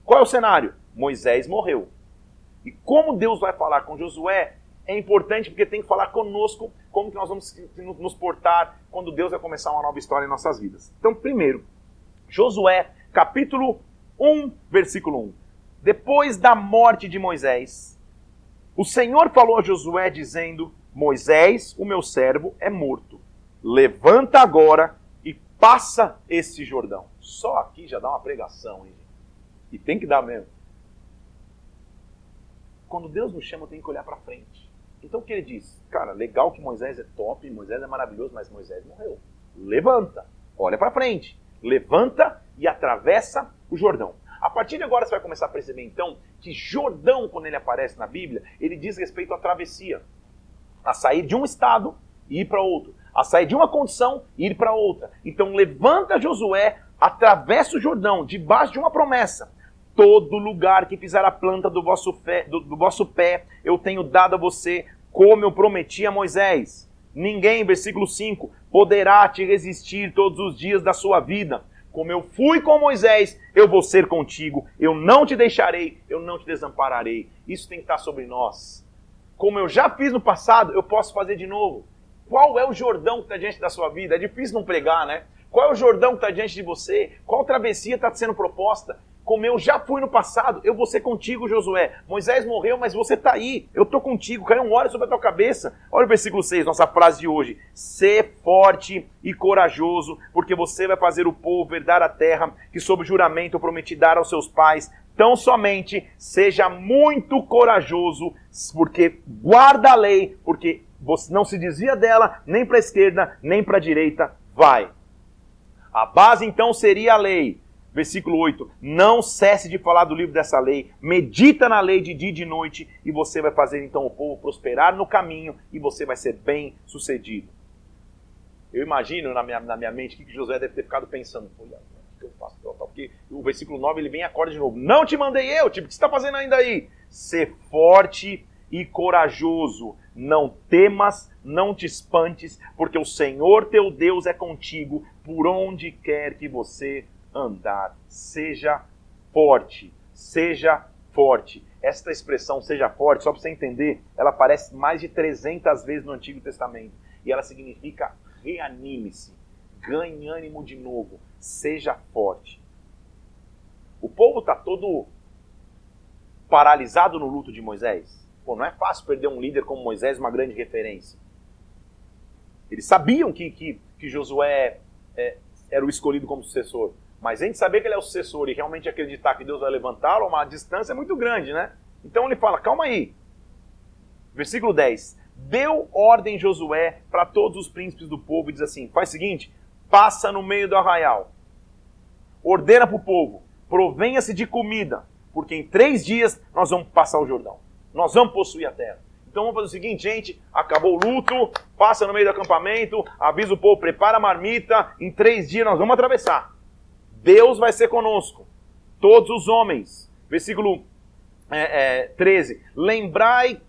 qual é o cenário? Moisés morreu. E como Deus vai falar com Josué é importante porque tem que falar conosco como que nós vamos nos portar quando Deus vai começar uma nova história em nossas vidas. Então, primeiro, Josué, capítulo 1, versículo 1. Depois da morte de Moisés, o Senhor falou a Josué dizendo: Moisés, o meu servo, é morto. Levanta agora e passa esse Jordão. Só aqui já dá uma pregação, hein? E tem que dar mesmo. Quando Deus nos chama, tem que olhar para frente. Então o que ele diz? Cara, legal que Moisés é top, Moisés é maravilhoso, mas Moisés morreu. Levanta, olha para frente, levanta e atravessa o Jordão. A partir de agora você vai começar a perceber então que Jordão, quando ele aparece na Bíblia, ele diz respeito à travessia, a sair de um estado e ir para outro, a sair de uma condição e ir para outra. Então levanta Josué, atravessa o Jordão, debaixo de uma promessa todo lugar que fizer a planta do vosso, fé, do, do vosso pé, eu tenho dado a você, como eu prometi a Moisés. Ninguém, versículo 5, poderá te resistir todos os dias da sua vida. Como eu fui com Moisés, eu vou ser contigo. Eu não te deixarei, eu não te desampararei. Isso tem que estar sobre nós. Como eu já fiz no passado, eu posso fazer de novo. Qual é o Jordão que está diante da sua vida? É difícil não pregar, né? Qual é o Jordão que está diante de você? Qual travessia está sendo proposta? como eu já fui no passado, eu vou ser contigo, Josué. Moisés morreu, mas você está aí. Eu estou contigo. Caiu um óleo sobre a tua cabeça. Olha o versículo 6, nossa frase de hoje. Ser forte e corajoso, porque você vai fazer o povo herdar a terra que, sob juramento, eu prometi dar aos seus pais. Tão somente seja muito corajoso, porque guarda a lei, porque não se desvia dela nem para a esquerda, nem para a direita, vai. A base então seria a lei. Versículo 8: Não cesse de falar do livro dessa lei, medita na lei de dia e de noite, e você vai fazer então o povo prosperar no caminho, e você vai ser bem sucedido. Eu imagino na minha, na minha mente que Josué deve ter ficado pensando: olha, o que eu faço? Porque o versículo 9 ele vem e acorda de novo: Não te mandei eu, tipo, o que você está fazendo ainda aí? Ser forte e corajoso, não temas, não te espantes, porque o Senhor teu Deus é contigo por onde quer que você andar. Seja forte, seja forte. Esta expressão seja forte, só para você entender, ela aparece mais de 300 vezes no Antigo Testamento. E ela significa reanime-se, ganhe ânimo de novo, seja forte. O povo está todo paralisado no luto de Moisés. Pô, não é fácil perder um líder como Moisés, uma grande referência. Eles sabiam que, que, que Josué é, era o escolhido como sucessor. Mas a gente saber que ele é o sucessor e realmente acreditar que Deus vai levantá-lo, uma distância muito grande, né? Então ele fala: calma aí. Versículo 10. Deu ordem Josué para todos os príncipes do povo e diz assim: faz o seguinte, passa no meio do arraial, ordena para o povo, provenha-se de comida, porque em três dias nós vamos passar o Jordão. Nós vamos possuir a terra. Então vamos fazer o seguinte, gente: acabou o luto, passa no meio do acampamento, avisa o povo, prepara a marmita, em três dias nós vamos atravessar. Deus vai ser conosco, todos os homens. Versículo é, é, 13: Lembrai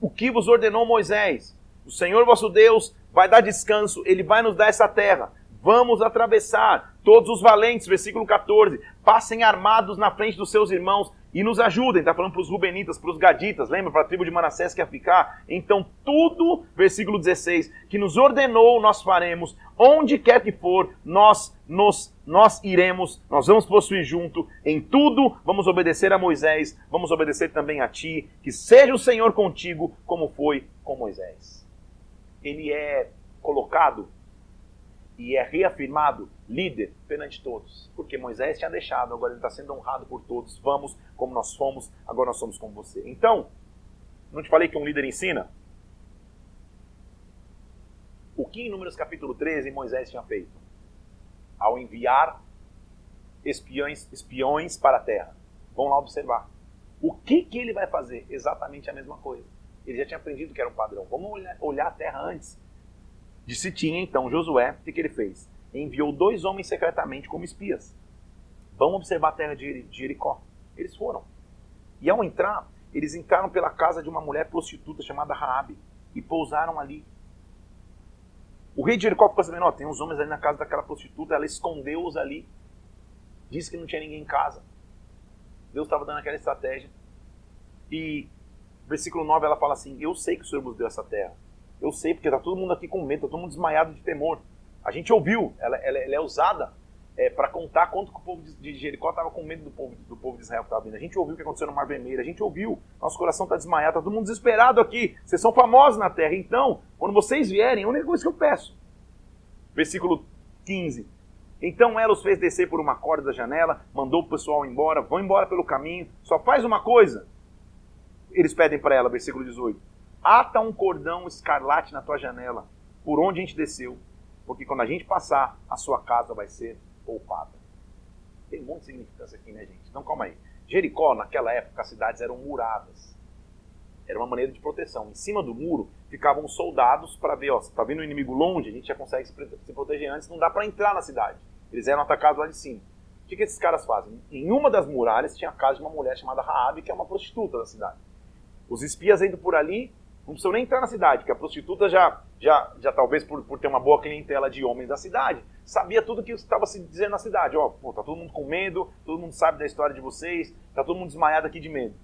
o que vos ordenou Moisés. O Senhor vosso Deus vai dar descanso, ele vai nos dar essa terra. Vamos atravessar. Todos os valentes, versículo 14, passem armados na frente dos seus irmãos e nos ajudem. Está falando para os Rubenitas, para os Gaditas, lembra? Para a tribo de Manassés que ia ficar. Então, tudo, versículo 16, que nos ordenou, nós faremos. Onde quer que for, nós nos nós iremos, nós vamos possuir junto. Em tudo, vamos obedecer a Moisés, vamos obedecer também a ti. Que seja o Senhor contigo, como foi com Moisés. Ele é colocado e é reafirmado líder perante todos. Porque Moisés tinha deixado, agora ele está sendo honrado por todos. Vamos como nós fomos, agora nós somos como você. Então, não te falei que um líder ensina? O que em Números capítulo 13 Moisés tinha feito? Ao enviar espiões, espiões para a terra. Vão lá observar. O que, que ele vai fazer? Exatamente a mesma coisa. Ele já tinha aprendido que era um padrão. Vamos olhar, olhar a terra antes Disse tinha então Josué, o que, que ele fez? Enviou dois homens secretamente como espias. Vão observar a terra de Jericó. Eles foram. E ao entrar, eles entraram pela casa de uma mulher prostituta chamada Raabe e pousaram ali. O rei de Jericó ficou sabendo, ó, tem uns homens ali na casa daquela prostituta, ela escondeu-os ali. Disse que não tinha ninguém em casa. Deus estava dando aquela estratégia. E versículo 9 ela fala assim: Eu sei que o Senhor nos deu essa terra. Eu sei, porque está todo mundo aqui com medo, está todo mundo desmaiado de temor. A gente ouviu, ela, ela, ela é usada é, para contar quanto que o povo de Jericó estava com medo do povo, do povo de Israel que estava vindo. A gente ouviu o que aconteceu no Mar Vermelho, a gente ouviu, nosso coração está desmaiado, está todo mundo desesperado aqui. Vocês são famosos na terra, então, quando vocês vierem, a única coisa que eu peço. Versículo 15. Então ela os fez descer por uma corda da janela, mandou o pessoal embora, vão embora pelo caminho, só faz uma coisa. Eles pedem para ela, versículo 18 ata um cordão escarlate na tua janela, por onde a gente desceu, porque quando a gente passar, a sua casa vai ser poupada. Tem um monte de significância aqui, né, gente? Então calma aí. Jericó, naquela época, as cidades eram muradas. Era uma maneira de proteção. Em cima do muro ficavam soldados para ver, ó, se tá vindo o inimigo longe, a gente já consegue se proteger antes, não dá para entrar na cidade. Eles eram atacados lá de cima. O que, que esses caras fazem? Em uma das muralhas tinha a casa de uma mulher chamada Raabe, que é uma prostituta da cidade. Os espias indo por ali não precisam nem entrar na cidade, que a prostituta já, já, já talvez por, por ter uma boa clientela de homens da cidade, sabia tudo o que estava se dizendo na cidade. Ó, tá todo mundo com medo, todo mundo sabe da história de vocês, tá todo mundo desmaiado aqui de medo.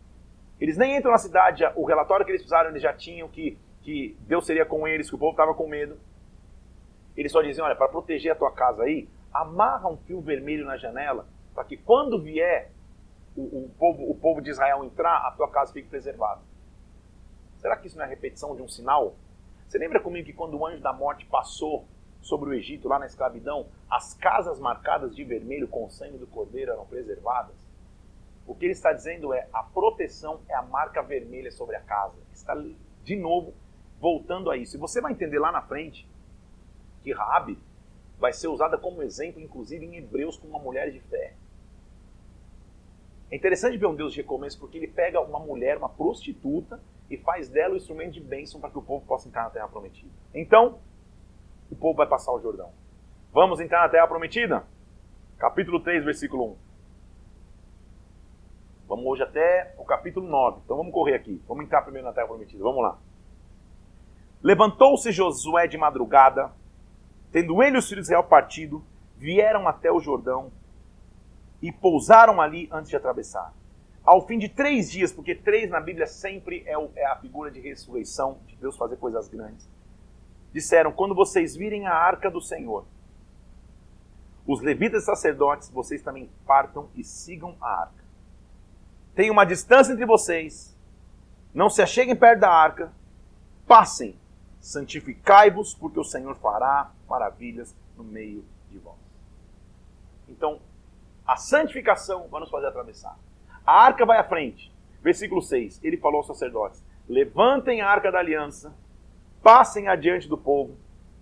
Eles nem entram na cidade, o relatório que eles fizeram, eles já tinham que, que Deus seria com eles, que o povo estava com medo. Eles só dizem, olha, para proteger a tua casa aí, amarra um fio vermelho na janela, para que quando vier o, o, povo, o povo de Israel entrar, a tua casa fique preservada. Será que isso não é repetição de um sinal? Você lembra comigo que quando o anjo da morte passou sobre o Egito, lá na escravidão, as casas marcadas de vermelho com o sangue do cordeiro eram preservadas? O que ele está dizendo é a proteção é a marca vermelha sobre a casa. Está de novo voltando a isso. E você vai entender lá na frente que Rabi vai ser usada como exemplo, inclusive em Hebreus, como uma mulher de fé. É interessante ver um Deus de recomeço porque ele pega uma mulher, uma prostituta, e faz dela o instrumento de bênção para que o povo possa entrar na terra prometida. Então, o povo vai passar o Jordão. Vamos entrar na terra prometida? Capítulo 3, versículo 1. Vamos hoje até o capítulo 9. Então vamos correr aqui. Vamos entrar primeiro na terra prometida. Vamos lá. Levantou-se Josué de madrugada, tendo ele e os filhos de Israel partido, vieram até o Jordão e pousaram ali antes de atravessar. Ao fim de três dias, porque três na Bíblia sempre é, o, é a figura de ressurreição, de Deus fazer coisas grandes, disseram: Quando vocês virem a arca do Senhor, os levitas e sacerdotes, vocês também partam e sigam a arca. Tem uma distância entre vocês, não se acheguem perto da arca, passem, santificai-vos, porque o Senhor fará maravilhas no meio de vós. Então, a santificação vai nos fazer atravessar. A arca vai à frente. Versículo 6. Ele falou aos sacerdotes: Levantem a arca da aliança, passem adiante do povo.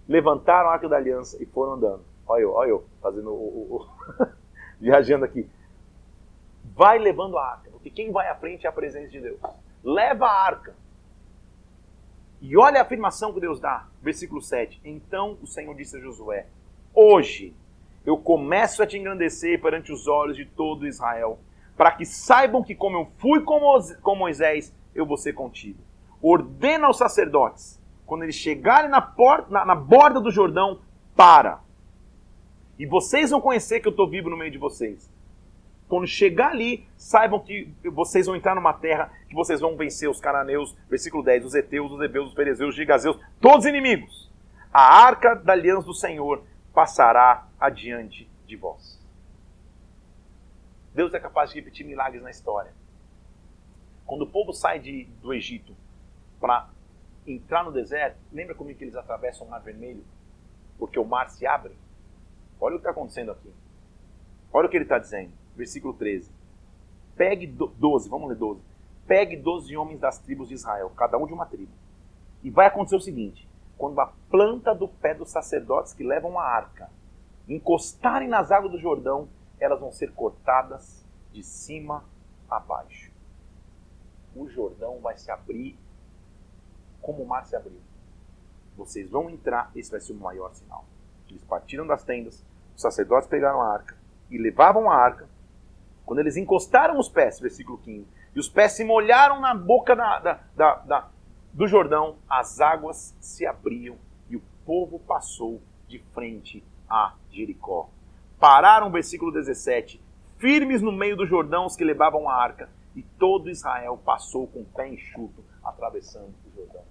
Levantaram a arca da aliança e foram andando. Olha eu, olha eu, fazendo o. o, o viajando aqui. Vai levando a arca, porque quem vai à frente é a presença de Deus. Leva a arca. E olha a afirmação que Deus dá, versículo 7. Então o Senhor disse a Josué: Hoje eu começo a te engrandecer perante os olhos de todo Israel, para que saibam que, como eu fui com Moisés, eu vou ser contigo. Ordena aos sacerdotes, quando eles chegarem na, porta, na, na borda do Jordão, para. E vocês vão conhecer que eu estou vivo no meio de vocês. Quando chegar ali, saibam que vocês vão entrar numa terra que vocês vão vencer os cananeus, versículo 10, os heteus, os hebeus, os perezeus, os gigazeus, todos inimigos. A arca da aliança do Senhor passará adiante de vós. Deus é capaz de repetir milagres na história. Quando o povo sai de, do Egito para entrar no deserto, lembra comigo que eles atravessam o Mar Vermelho? Porque o mar se abre. Olha o que está acontecendo aqui. Olha o que ele está dizendo. Versículo 13. Pegue 12, vamos ler 12. Pegue 12 homens das tribos de Israel, cada um de uma tribo. E vai acontecer o seguinte: quando a planta do pé dos sacerdotes que levam a arca encostarem nas águas do Jordão, elas vão ser cortadas de cima a baixo. O Jordão vai se abrir como o mar se abriu. Vocês vão entrar, esse vai ser o maior sinal. Eles partiram das tendas, os sacerdotes pegaram a arca e levavam a arca. Quando eles encostaram os pés, versículo 15, e os pés se molharam na boca da, da, da, da do Jordão, as águas se abriam e o povo passou de frente a Jericó. Pararam, versículo 17, firmes no meio do Jordão os que levavam a arca, e todo Israel passou com o pé enxuto, atravessando o Jordão.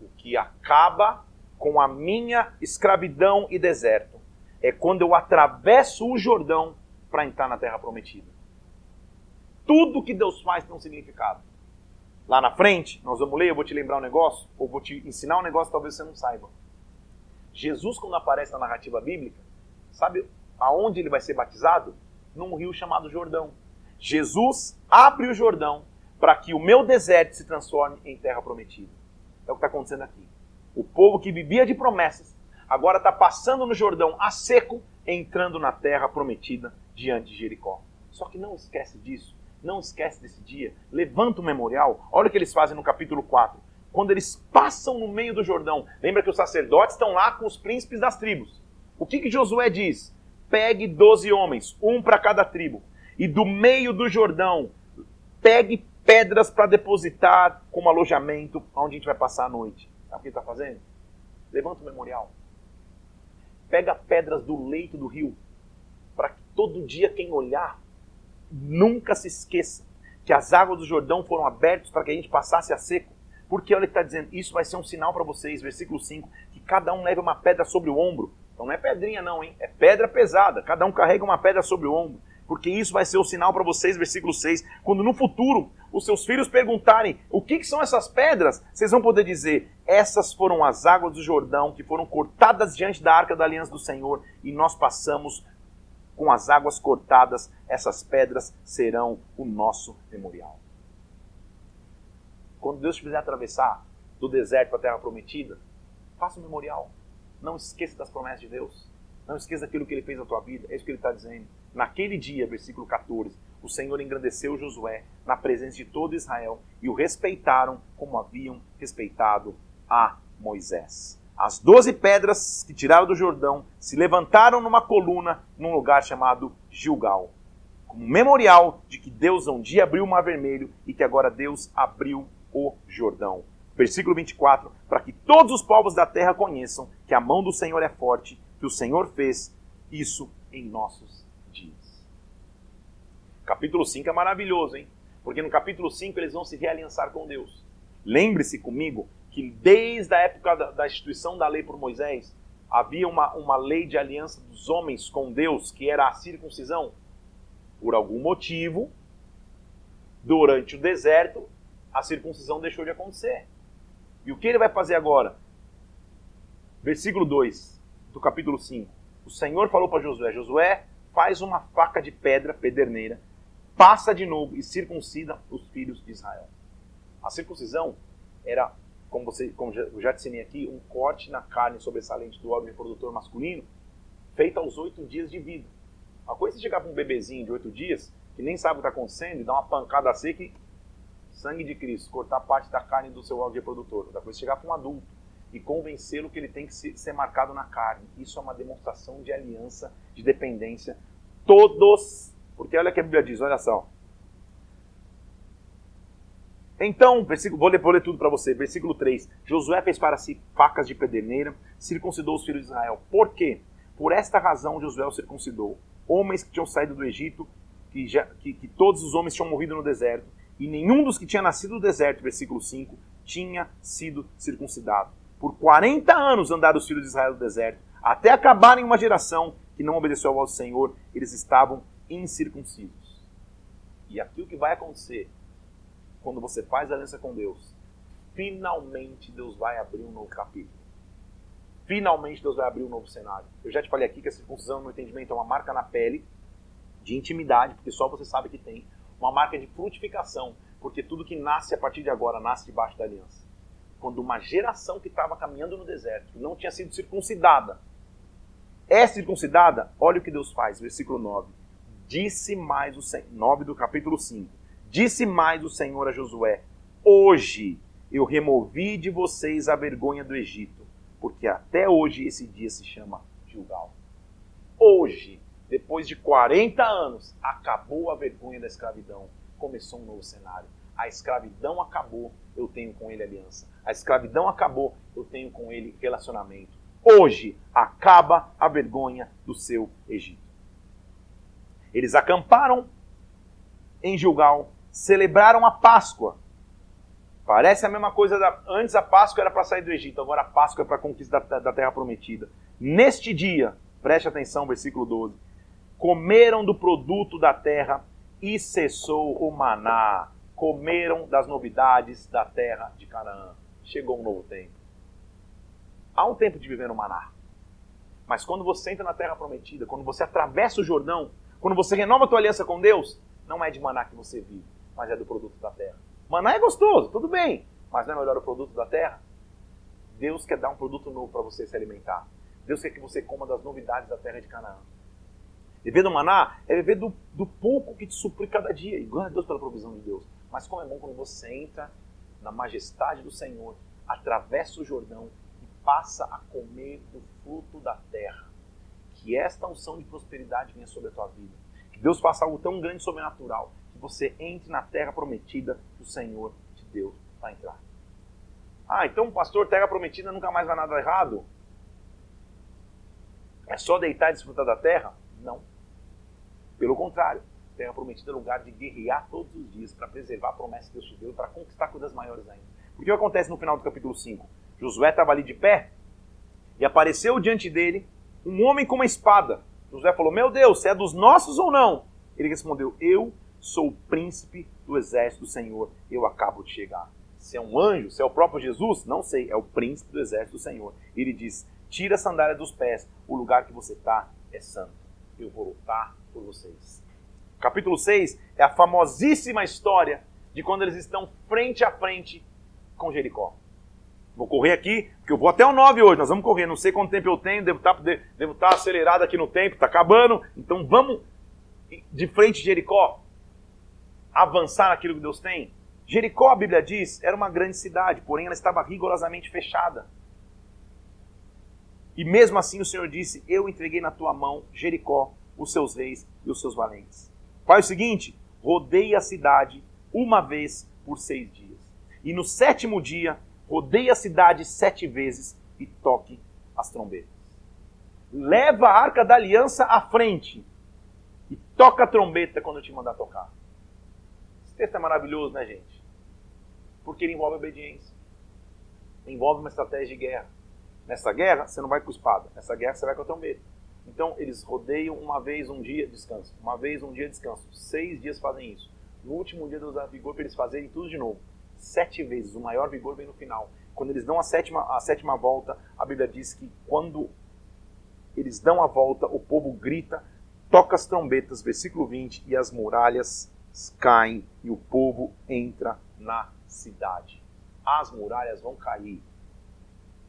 O que acaba com a minha escravidão e deserto é quando eu atravesso o Jordão para entrar na terra prometida. Tudo que Deus faz tem um significado. Lá na frente, nós vamos ler, eu vou te lembrar um negócio, ou vou te ensinar um negócio que talvez você não saiba. Jesus, quando aparece na narrativa bíblica, sabe aonde ele vai ser batizado? Num rio chamado Jordão. Jesus abre o Jordão para que o meu deserto se transforme em terra prometida. É o que está acontecendo aqui. O povo que vivia de promessas agora está passando no Jordão a seco, entrando na terra prometida diante de Jericó. Só que não esquece disso. Não esquece desse dia. Levanta o memorial. Olha o que eles fazem no capítulo 4 quando eles passam no meio do Jordão. Lembra que os sacerdotes estão lá com os príncipes das tribos. O que, que Josué diz? Pegue doze homens, um para cada tribo, e do meio do Jordão, pegue pedras para depositar como alojamento onde a gente vai passar a noite. Sabe o que ele está fazendo? Levanta o memorial. Pega pedras do leito do rio, para que todo dia quem olhar nunca se esqueça que as águas do Jordão foram abertas para que a gente passasse a seco. Porque olha que está dizendo, isso vai ser um sinal para vocês, versículo 5, que cada um leve uma pedra sobre o ombro. Então não é pedrinha não, hein? É pedra pesada. Cada um carrega uma pedra sobre o ombro. Porque isso vai ser o sinal para vocês, versículo 6. Quando no futuro os seus filhos perguntarem o que, que são essas pedras, vocês vão poder dizer: essas foram as águas do Jordão que foram cortadas diante da arca da aliança do Senhor e nós passamos com as águas cortadas, essas pedras serão o nosso memorial. Quando Deus te fizer atravessar do deserto para a terra prometida, faça um memorial. Não esqueça das promessas de Deus. Não esqueça daquilo que ele fez na tua vida. É isso que ele está dizendo. Naquele dia, versículo 14, o Senhor engrandeceu Josué na presença de todo Israel e o respeitaram como haviam respeitado a Moisés. As doze pedras que tiraram do Jordão se levantaram numa coluna num lugar chamado Gilgal, como memorial de que Deus um dia abriu o Mar Vermelho e que agora Deus abriu o Jordão. Versículo 24: Para que todos os povos da terra conheçam que a mão do Senhor é forte, que o Senhor fez isso em nossos dias. Capítulo 5 é maravilhoso, hein? Porque no capítulo 5 eles vão se realiançar com Deus. Lembre-se comigo que desde a época da, da instituição da lei por Moisés, havia uma, uma lei de aliança dos homens com Deus, que era a circuncisão. Por algum motivo, durante o deserto, a circuncisão deixou de acontecer. E o que ele vai fazer agora? Versículo 2 do capítulo 5. O Senhor falou para Josué: Josué, faz uma faca de pedra pederneira, passa de novo e circuncida os filhos de Israel. A circuncisão era como, você, como eu já ensinei aqui, um corte na carne sobressalente do órgão reprodutor masculino, feito aos oito dias de vida. Uma coisa é chegar para um bebezinho de oito dias, que nem sabe o que está acontecendo, e dar uma pancada seca e sangue de Cristo, cortar parte da carne do seu órgão reprodutor. Outra coisa é chegar para um adulto e convencê-lo que ele tem que ser marcado na carne. Isso é uma demonstração de aliança, de dependência. Todos, porque olha o que a Bíblia diz, olha só. Então, versículo, vou, ler, vou ler tudo para você. Versículo 3. Josué fez para si facas de pederneira, circuncidou os filhos de Israel. Por quê? Por esta razão Josué os circuncidou. Homens que tinham saído do Egito, que, já, que, que todos os homens tinham morrido no deserto, e nenhum dos que tinha nascido no deserto, versículo 5, tinha sido circuncidado. Por 40 anos andaram os filhos de Israel no deserto, até acabarem uma geração que não obedeceu ao Senhor, eles estavam incircuncisos. E aqui o que vai acontecer quando você faz aliança com Deus, finalmente Deus vai abrir um novo capítulo. Finalmente Deus vai abrir um novo cenário. Eu já te falei aqui que a circuncisão, no entendimento, é uma marca na pele de intimidade, porque só você sabe que tem. Uma marca de frutificação, porque tudo que nasce a partir de agora nasce debaixo da aliança. Quando uma geração que estava caminhando no deserto, que não tinha sido circuncidada, é circuncidada, olha o que Deus faz, versículo 9. Disse mais o 9 do capítulo 5 Disse mais o Senhor a Josué: Hoje eu removi de vocês a vergonha do Egito, porque até hoje esse dia se chama Gilgal. Hoje, depois de 40 anos, acabou a vergonha da escravidão. Começou um novo cenário. A escravidão acabou, eu tenho com ele aliança. A escravidão acabou, eu tenho com ele relacionamento. Hoje acaba a vergonha do seu Egito. Eles acamparam em Gilgal celebraram a Páscoa. Parece a mesma coisa da. Antes a Páscoa era para sair do Egito, agora a Páscoa é para a conquista da, da terra prometida. Neste dia, preste atenção, versículo 12: comeram do produto da terra e cessou o maná. Comeram das novidades da terra de Canaã. Chegou um novo tempo. Há um tempo de viver no maná. Mas quando você entra na terra prometida, quando você atravessa o Jordão, quando você renova a tua aliança com Deus, não é de maná que você vive mas é do produto da terra. Maná é gostoso, tudo bem, mas não é melhor o produto da terra? Deus quer dar um produto novo para você se alimentar. Deus quer que você coma das novidades da terra de Canaã. Viver do maná é viver do, do pouco que te supre cada dia. E glória a Deus pela provisão de Deus. Mas como é bom quando você entra na majestade do Senhor, atravessa o Jordão e passa a comer do fruto da terra. Que esta unção de prosperidade venha sobre a tua vida. Que Deus faça algo tão grande e sobrenatural que você entre na terra prometida que o Senhor te deu para entrar. Ah, então, pastor, terra prometida nunca mais vai nada errado? É só deitar e desfrutar da terra? Não. Pelo contrário, terra prometida é lugar de guerrear todos os dias para preservar a promessa que Deus te deu para conquistar coisas maiores ainda. O que acontece no final do capítulo 5? Josué estava ali de pé e apareceu diante dele um homem com uma espada. Josué falou: Meu Deus, você é dos nossos ou não? Ele respondeu: Eu sou o príncipe do exército do Senhor, eu acabo de chegar. Se é um anjo, se é o próprio Jesus, não sei, é o príncipe do exército do Senhor. Ele diz: tira a sandália dos pés, o lugar que você está é santo. eu vou lutar por vocês. Capítulo 6 é a famosíssima história de quando eles estão frente a frente com Jericó. Vou correr aqui, porque eu vou até o 9 hoje, nós vamos correr, não sei quanto tempo eu tenho, devo estar, tá, devo estar tá acelerado aqui no tempo, está acabando, então vamos de frente Jericó, avançar naquilo que Deus tem. Jericó, a Bíblia diz, era uma grande cidade, porém ela estava rigorosamente fechada. E mesmo assim o Senhor disse: Eu entreguei na tua mão Jericó, os seus reis e os seus valentes. Faz o seguinte: rodeie a cidade uma vez por seis dias. E no sétimo dia, rodeie a cidade sete vezes e toque as trombetas. Leva a arca da aliança à frente e toca a trombeta quando eu te mandar tocar. Esse texto é maravilhoso, né, gente? Porque ele envolve obediência. Envolve uma estratégia de guerra. Nessa guerra, você não vai com espada. Nessa guerra, você vai com a trombeta. Então, eles rodeiam uma vez um dia, descanso. Uma vez um dia, descanso. Seis dias fazem isso. No último dia, dá vigor para eles fazerem tudo de novo. Sete vezes. O maior vigor vem no final. Quando eles dão a sétima, a sétima volta, a Bíblia diz que quando eles dão a volta, o povo grita, toca as trombetas, versículo 20, e as muralhas caem e o povo entra na cidade. As muralhas vão cair.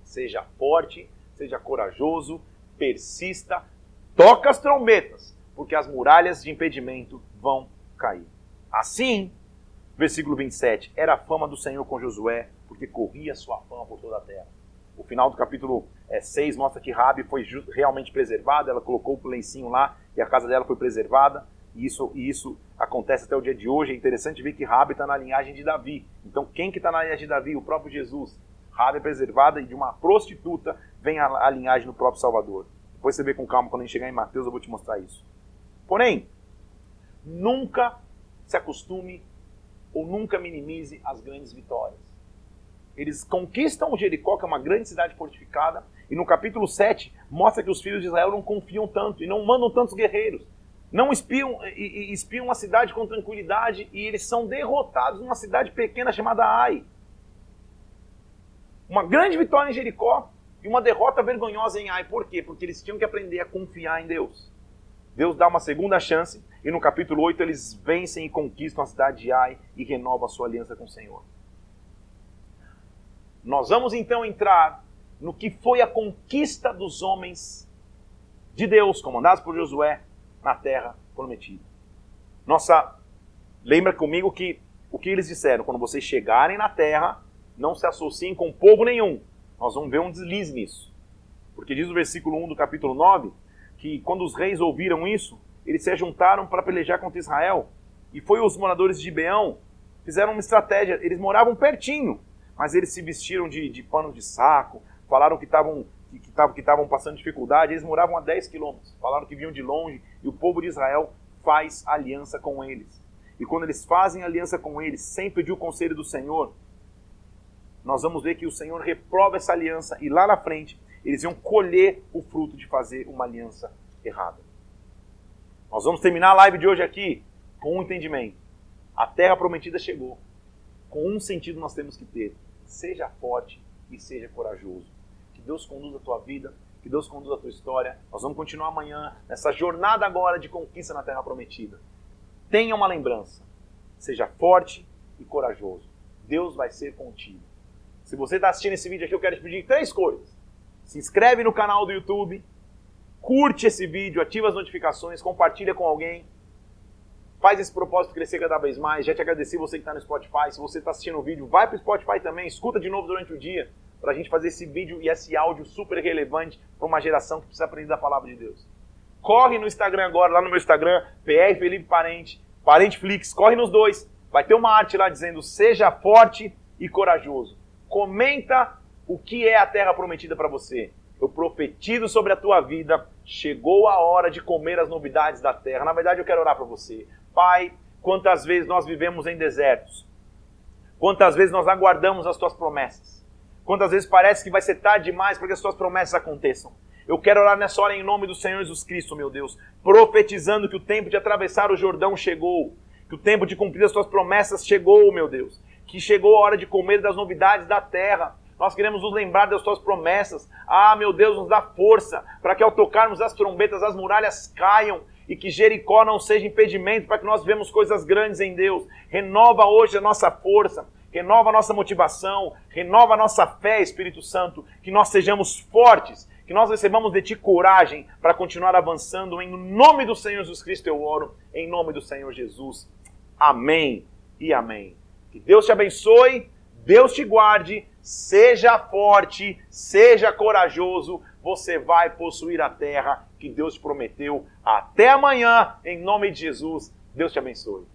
Seja forte, seja corajoso, persista, toca as trombetas, porque as muralhas de impedimento vão cair. Assim, versículo 27, era a fama do Senhor com Josué, porque corria sua fama por toda a terra. O final do capítulo é, 6 mostra que Rabi foi realmente preservada, ela colocou o lencinho lá e a casa dela foi preservada. E isso, e isso acontece até o dia de hoje. É interessante ver que Rabi está na linhagem de Davi. Então, quem que está na linhagem de Davi? O próprio Jesus. Rabi é preservada e de uma prostituta vem a, a linhagem do próprio Salvador. Depois você vê com calma, quando a gente chegar em Mateus, eu vou te mostrar isso. Porém, nunca se acostume ou nunca minimize as grandes vitórias. Eles conquistam Jericó, que é uma grande cidade fortificada, e no capítulo 7 mostra que os filhos de Israel não confiam tanto e não mandam tantos guerreiros. Não espiam, e, e espiam a cidade com tranquilidade e eles são derrotados numa cidade pequena chamada Ai. Uma grande vitória em Jericó e uma derrota vergonhosa em Ai. Por quê? Porque eles tinham que aprender a confiar em Deus. Deus dá uma segunda chance e no capítulo 8 eles vencem e conquistam a cidade de Ai e renovam a sua aliança com o Senhor. Nós vamos então entrar no que foi a conquista dos homens de Deus, comandados por Josué, na terra prometida. Nossa, lembra comigo que o que eles disseram, quando vocês chegarem na terra, não se associem com povo nenhum. Nós vamos ver um deslize nisso. Porque diz o versículo 1 do capítulo 9 que quando os reis ouviram isso, eles se juntaram para pelejar contra Israel. E foi os moradores de Gibeão fizeram uma estratégia. Eles moravam pertinho, mas eles se vestiram de, de pano de saco, falaram que estavam que estavam passando dificuldade, eles moravam a 10 quilômetros, falaram que vinham de longe, e o povo de Israel faz aliança com eles. E quando eles fazem aliança com eles, sem pedir o conselho do Senhor, nós vamos ver que o Senhor reprova essa aliança e lá na frente eles iam colher o fruto de fazer uma aliança errada. Nós vamos terminar a live de hoje aqui com um entendimento. A terra prometida chegou. Com um sentido nós temos que ter: seja forte e seja corajoso. Que Deus conduza a tua vida, que Deus conduza a tua história. Nós vamos continuar amanhã nessa jornada agora de conquista na terra prometida. Tenha uma lembrança. Seja forte e corajoso. Deus vai ser contigo. Se você está assistindo esse vídeo aqui, eu quero te pedir três coisas. Se inscreve no canal do YouTube, curte esse vídeo, ativa as notificações, compartilha com alguém. Faz esse propósito crescer cada vez mais. Já te agradeci você que está no Spotify. Se você está assistindo o vídeo, vai para o Spotify também, escuta de novo durante o dia, para a gente fazer esse vídeo e esse áudio super relevante para uma geração que precisa aprender da palavra de Deus. Corre no Instagram agora, lá no meu Instagram, PR Felipe Parente, Parenteflix, corre nos dois. Vai ter uma arte lá dizendo: seja forte e corajoso. Comenta o que é a terra prometida para você. Eu profetizo sobre a tua vida. Chegou a hora de comer as novidades da terra. Na verdade, eu quero orar para você. Pai, quantas vezes nós vivemos em desertos? Quantas vezes nós aguardamos as tuas promessas? Quantas vezes parece que vai ser tarde demais para que as tuas promessas aconteçam? Eu quero orar nessa hora em nome do Senhor Jesus Cristo, meu Deus, profetizando que o tempo de atravessar o Jordão chegou, que o tempo de cumprir as tuas promessas chegou, meu Deus, que chegou a hora de comer das novidades da terra. Nós queremos nos lembrar das tuas promessas. Ah, meu Deus, nos dá força para que ao tocarmos as trombetas as muralhas caiam e que Jericó não seja impedimento para que nós vemos coisas grandes em Deus. Renova hoje a nossa força, renova a nossa motivação, renova a nossa fé, Espírito Santo, que nós sejamos fortes, que nós recebamos de Ti coragem para continuar avançando. Em nome do Senhor Jesus Cristo eu oro, em nome do Senhor Jesus. Amém e amém. Que Deus te abençoe, Deus te guarde, seja forte, seja corajoso, você vai possuir a terra que Deus te prometeu. Até amanhã, em nome de Jesus. Deus te abençoe.